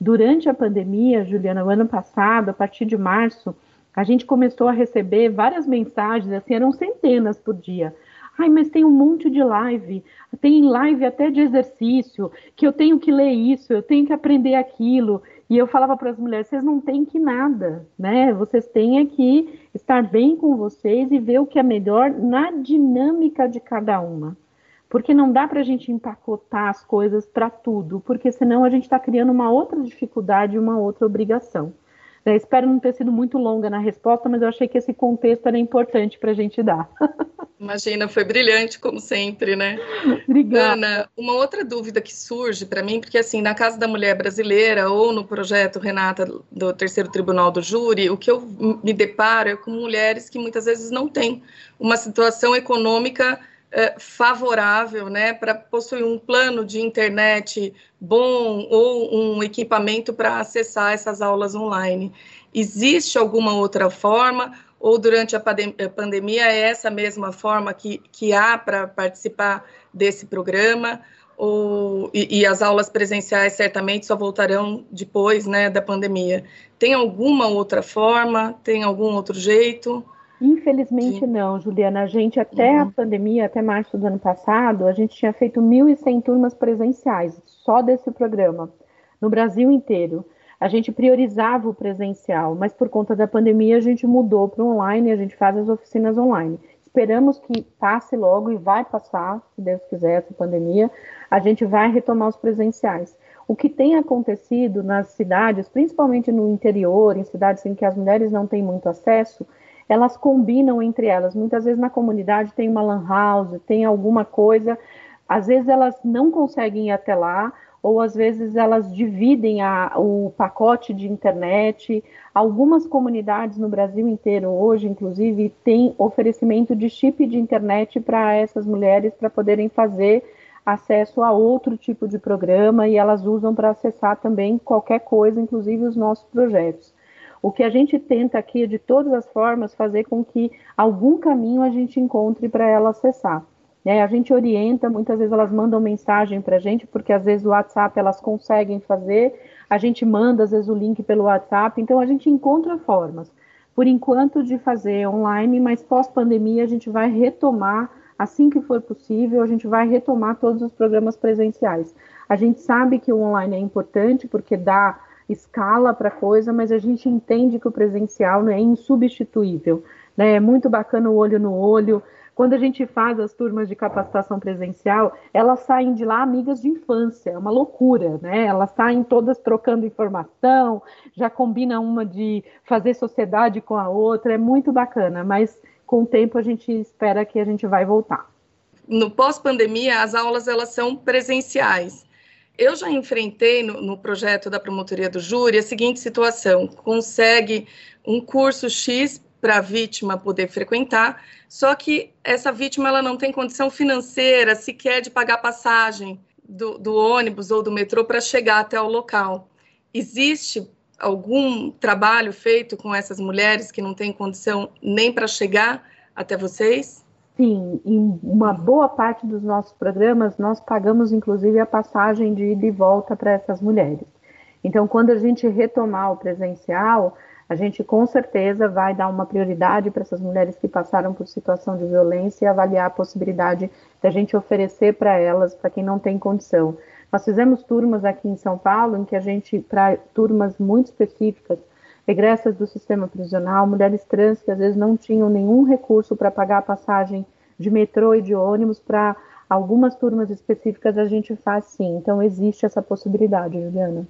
Durante a pandemia, Juliana, o ano passado, a partir de março, a gente começou a receber várias mensagens, assim, eram centenas por dia. Ai, mas tem um monte de live, tem live até de exercício, que eu tenho que ler isso, eu tenho que aprender aquilo. E eu falava para as mulheres, vocês não têm que nada, né? Vocês têm que estar bem com vocês e ver o que é melhor na dinâmica de cada uma. Porque não dá para a gente empacotar as coisas para tudo, porque senão a gente está criando uma outra dificuldade, uma outra obrigação. É, espero não ter sido muito longa na resposta, mas eu achei que esse contexto era importante para a gente dar. Imagina, foi brilhante, como sempre, né? Obrigada. Ana, uma outra dúvida que surge para mim, porque assim, na Casa da Mulher Brasileira ou no projeto Renata do Terceiro Tribunal do Júri, o que eu me deparo é com mulheres que muitas vezes não têm uma situação econômica é, favorável, né, para possuir um plano de internet bom ou um equipamento para acessar essas aulas online. Existe alguma outra forma? ou durante a pandemia é essa mesma forma que, que há para participar desse programa, ou, e, e, as aulas presenciais certamente só voltarão depois né, da pandemia. Tem alguma outra forma? Tem algum outro jeito? Infelizmente não, Juliana. A gente, até uhum. a pandemia, até março do ano passado, a gente tinha feito 1.100 turmas presenciais, só desse programa, no Brasil inteiro a gente priorizava o presencial, mas por conta da pandemia a gente mudou para online, a gente faz as oficinas online. Esperamos que passe logo e vai passar, se Deus quiser, essa pandemia, a gente vai retomar os presenciais. O que tem acontecido nas cidades, principalmente no interior, em cidades em que as mulheres não têm muito acesso, elas combinam entre elas. Muitas vezes na comunidade tem uma lan house, tem alguma coisa, às vezes elas não conseguem ir até lá, ou às vezes elas dividem a, o pacote de internet. Algumas comunidades no Brasil inteiro hoje, inclusive, têm oferecimento de chip de internet para essas mulheres para poderem fazer acesso a outro tipo de programa e elas usam para acessar também qualquer coisa, inclusive os nossos projetos. O que a gente tenta aqui de todas as formas, fazer com que algum caminho a gente encontre para ela acessar. Né? A gente orienta, muitas vezes elas mandam mensagem para a gente, porque às vezes o WhatsApp elas conseguem fazer, a gente manda às vezes o link pelo WhatsApp, então a gente encontra formas, por enquanto, de fazer online, mas pós-pandemia a gente vai retomar, assim que for possível, a gente vai retomar todos os programas presenciais. A gente sabe que o online é importante, porque dá escala para coisa, mas a gente entende que o presencial é insubstituível. Né? É muito bacana o olho no olho, quando a gente faz as turmas de capacitação presencial, elas saem de lá amigas de infância, é uma loucura, né? Elas saem todas trocando informação, já combina uma de fazer sociedade com a outra, é muito bacana, mas com o tempo a gente espera que a gente vai voltar. No pós-pandemia, as aulas elas são presenciais. Eu já enfrentei no, no, projeto da promotoria do júri a seguinte situação: consegue um curso X para a vítima poder frequentar, só que essa vítima ela não tem condição financeira sequer de pagar passagem do, do ônibus ou do metrô para chegar até o local. Existe algum trabalho feito com essas mulheres que não têm condição nem para chegar até vocês? Sim, em uma boa parte dos nossos programas nós pagamos inclusive a passagem de ida e volta para essas mulheres. Então, quando a gente retomar o presencial, a gente com certeza vai dar uma prioridade para essas mulheres que passaram por situação de violência e avaliar a possibilidade da gente oferecer para elas, para quem não tem condição. Nós fizemos turmas aqui em São Paulo, em que a gente, para turmas muito específicas, regressas do sistema prisional, mulheres trans que às vezes não tinham nenhum recurso para pagar a passagem de metrô e de ônibus, para algumas turmas específicas a gente faz sim. Então existe essa possibilidade, Juliana.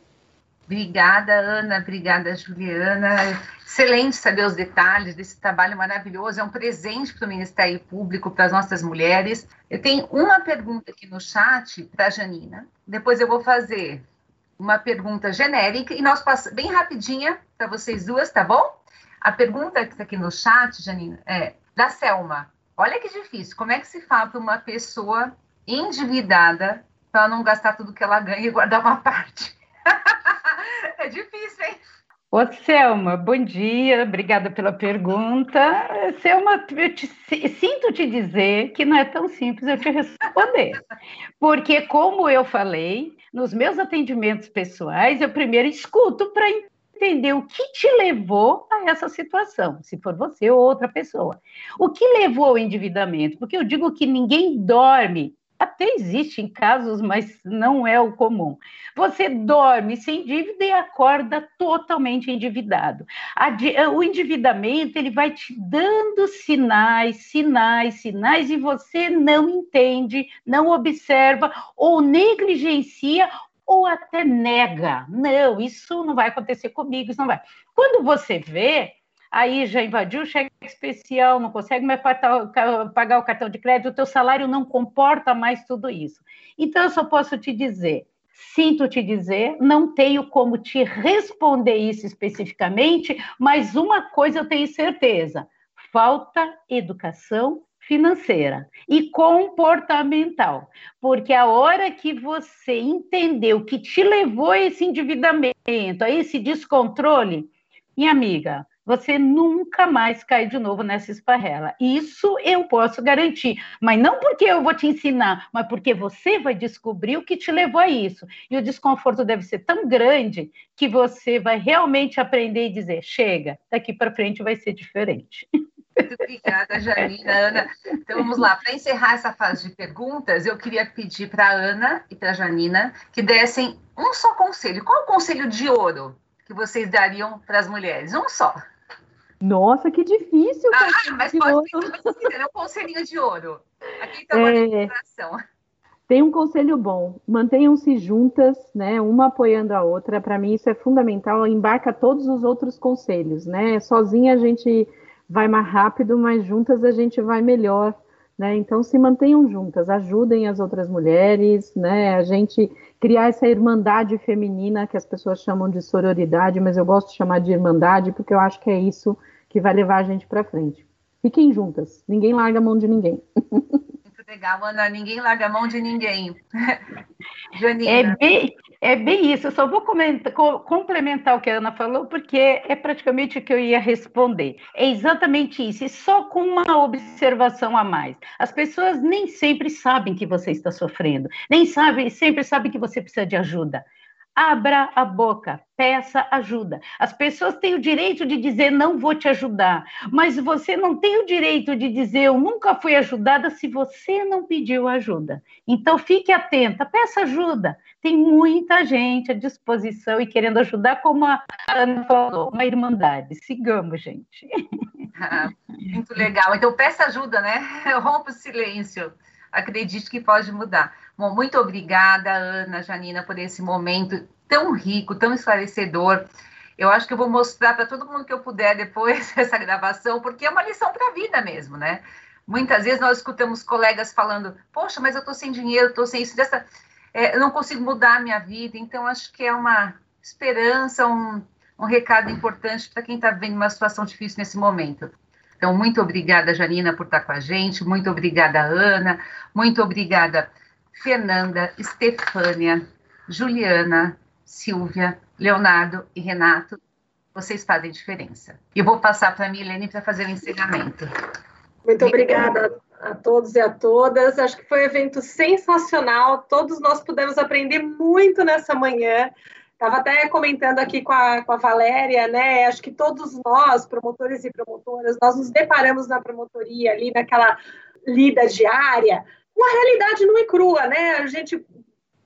Obrigada, Ana. Obrigada, Juliana. Excelente saber os detalhes desse trabalho maravilhoso. É um presente para o Ministério Público, para as nossas mulheres. Eu tenho uma pergunta aqui no chat para a Janina. Depois eu vou fazer uma pergunta genérica e nós passamos bem rapidinha para vocês duas, tá bom? A pergunta que está aqui no chat, Janina, é da Selma. Olha que difícil. Como é que se fala para uma pessoa endividada para não gastar tudo que ela ganha e guardar uma parte? É difícil, hein? Ô, Selma, bom dia, obrigada pela pergunta. Selma, eu te, sinto te dizer que não é tão simples eu te responder. Porque, como eu falei, nos meus atendimentos pessoais, eu primeiro escuto para entender o que te levou a essa situação, se for você ou outra pessoa. O que levou ao endividamento? Porque eu digo que ninguém dorme até existe em casos, mas não é o comum. Você dorme sem dívida e acorda totalmente endividado. O endividamento ele vai te dando sinais, sinais, sinais e você não entende, não observa ou negligencia ou até nega. Não, isso não vai acontecer comigo, isso não vai. Quando você vê, aí já invadiu o cheque especial, não consegue mais pagar o cartão de crédito, o teu salário não comporta mais tudo isso. Então, eu só posso te dizer, sinto te dizer, não tenho como te responder isso especificamente, mas uma coisa eu tenho certeza: falta educação financeira e comportamental, porque a hora que você entendeu que te levou a esse endividamento, a esse descontrole, minha amiga, você nunca mais cai de novo nessa esparrela. Isso eu posso garantir, mas não porque eu vou te ensinar, mas porque você vai descobrir o que te levou a isso. E o desconforto deve ser tão grande que você vai realmente aprender e dizer: chega, daqui para frente vai ser diferente. Muito obrigada, Janina. Ana, então vamos lá. Para encerrar essa fase de perguntas, eu queria pedir para a Ana e para a Janina que dessem um só conselho. Qual o conselho de ouro que vocês dariam para as mulheres? Um só. Nossa, que difícil! Ah, mas pode ser um conselhinho de ouro. Aqui está uma é... Tem um conselho bom, mantenham-se juntas, né? Uma apoiando a outra. Para mim, isso é fundamental. Embarca todos os outros conselhos, né? Sozinha a gente vai mais rápido, mas juntas a gente vai melhor, né? Então se mantenham juntas, ajudem as outras mulheres, né? A gente criar essa irmandade feminina que as pessoas chamam de sororidade, mas eu gosto de chamar de irmandade porque eu acho que é isso que vai levar a gente para frente. Fiquem juntas, ninguém larga a mão de ninguém. Muito legal, Ana, ninguém larga a mão de ninguém. Janina. É bem, é bem isso, eu só vou comentar, complementar o que a Ana falou, porque é praticamente o que eu ia responder. É exatamente isso, e só com uma observação a mais. As pessoas nem sempre sabem que você está sofrendo, nem sabem, sempre sabem que você precisa de ajuda. Abra a boca, peça ajuda. As pessoas têm o direito de dizer não vou te ajudar, mas você não tem o direito de dizer eu nunca fui ajudada se você não pediu ajuda. Então fique atenta, peça ajuda. Tem muita gente à disposição e querendo ajudar, como a Ana falou, uma irmandade. Sigamos, gente. Ah, muito legal. Então peça ajuda, né? Rompa o silêncio. Acredite que pode mudar. Bom, muito obrigada, Ana, Janina, por esse momento tão rico, tão esclarecedor. Eu acho que eu vou mostrar para todo mundo que eu puder depois essa gravação, porque é uma lição para a vida mesmo, né? Muitas vezes nós escutamos colegas falando: Poxa, mas eu estou sem dinheiro, estou sem isso, dessa, é, eu não consigo mudar a minha vida. Então, acho que é uma esperança, um, um recado importante para quem está vivendo uma situação difícil nesse momento. Então, muito obrigada, Janina, por estar com a gente, muito obrigada, Ana, muito obrigada, Fernanda, Estefânia, Juliana, Silvia, Leonardo e Renato. Vocês fazem diferença. E vou passar para a Milene para fazer o encerramento. Muito obrigada a todos e a todas. Acho que foi um evento sensacional. Todos nós pudemos aprender muito nessa manhã. Estava até comentando aqui com a, com a Valéria, né? Acho que todos nós, promotores e promotoras, nós nos deparamos na promotoria ali, naquela lida diária, uma realidade nua e crua, né? A gente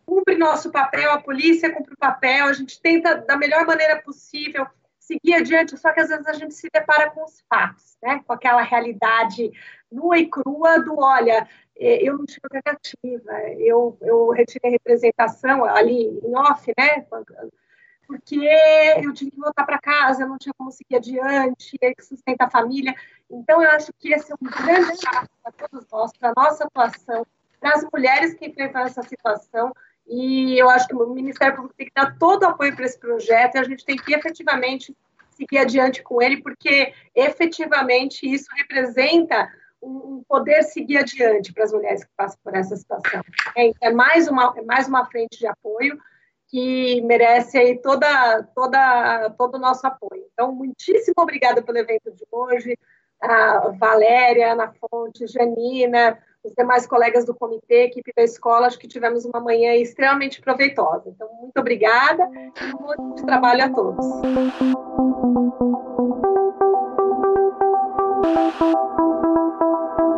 cumpre nosso papel, a polícia cumpre o papel, a gente tenta da melhor maneira possível seguir adiante, só que às vezes a gente se depara com os fatos, né? Com aquela realidade nua e crua do, olha, eu não tive negativa, eu, eu retirei representação ali em off, né? Porque eu tive que voltar para casa, eu não tinha como seguir adiante, ele que sustenta a família. Então, eu acho que esse é um grande passo para todos nós, para a nossa atuação, para as mulheres que enfrentam essa situação. E eu acho que o Ministério Público tem que dar todo o apoio para esse projeto e a gente tem que efetivamente seguir adiante com ele, porque efetivamente isso representa um poder seguir adiante para as mulheres que passam por essa situação. É, é, mais, uma, é mais uma frente de apoio que merece aí toda, toda, todo o nosso apoio. Então, muitíssimo obrigada pelo evento de hoje, a Valéria, Ana Fonte, Janina, os demais colegas do comitê, equipe da escola, acho que tivemos uma manhã extremamente proveitosa. Então, muito obrigada e um bom de trabalho a todos.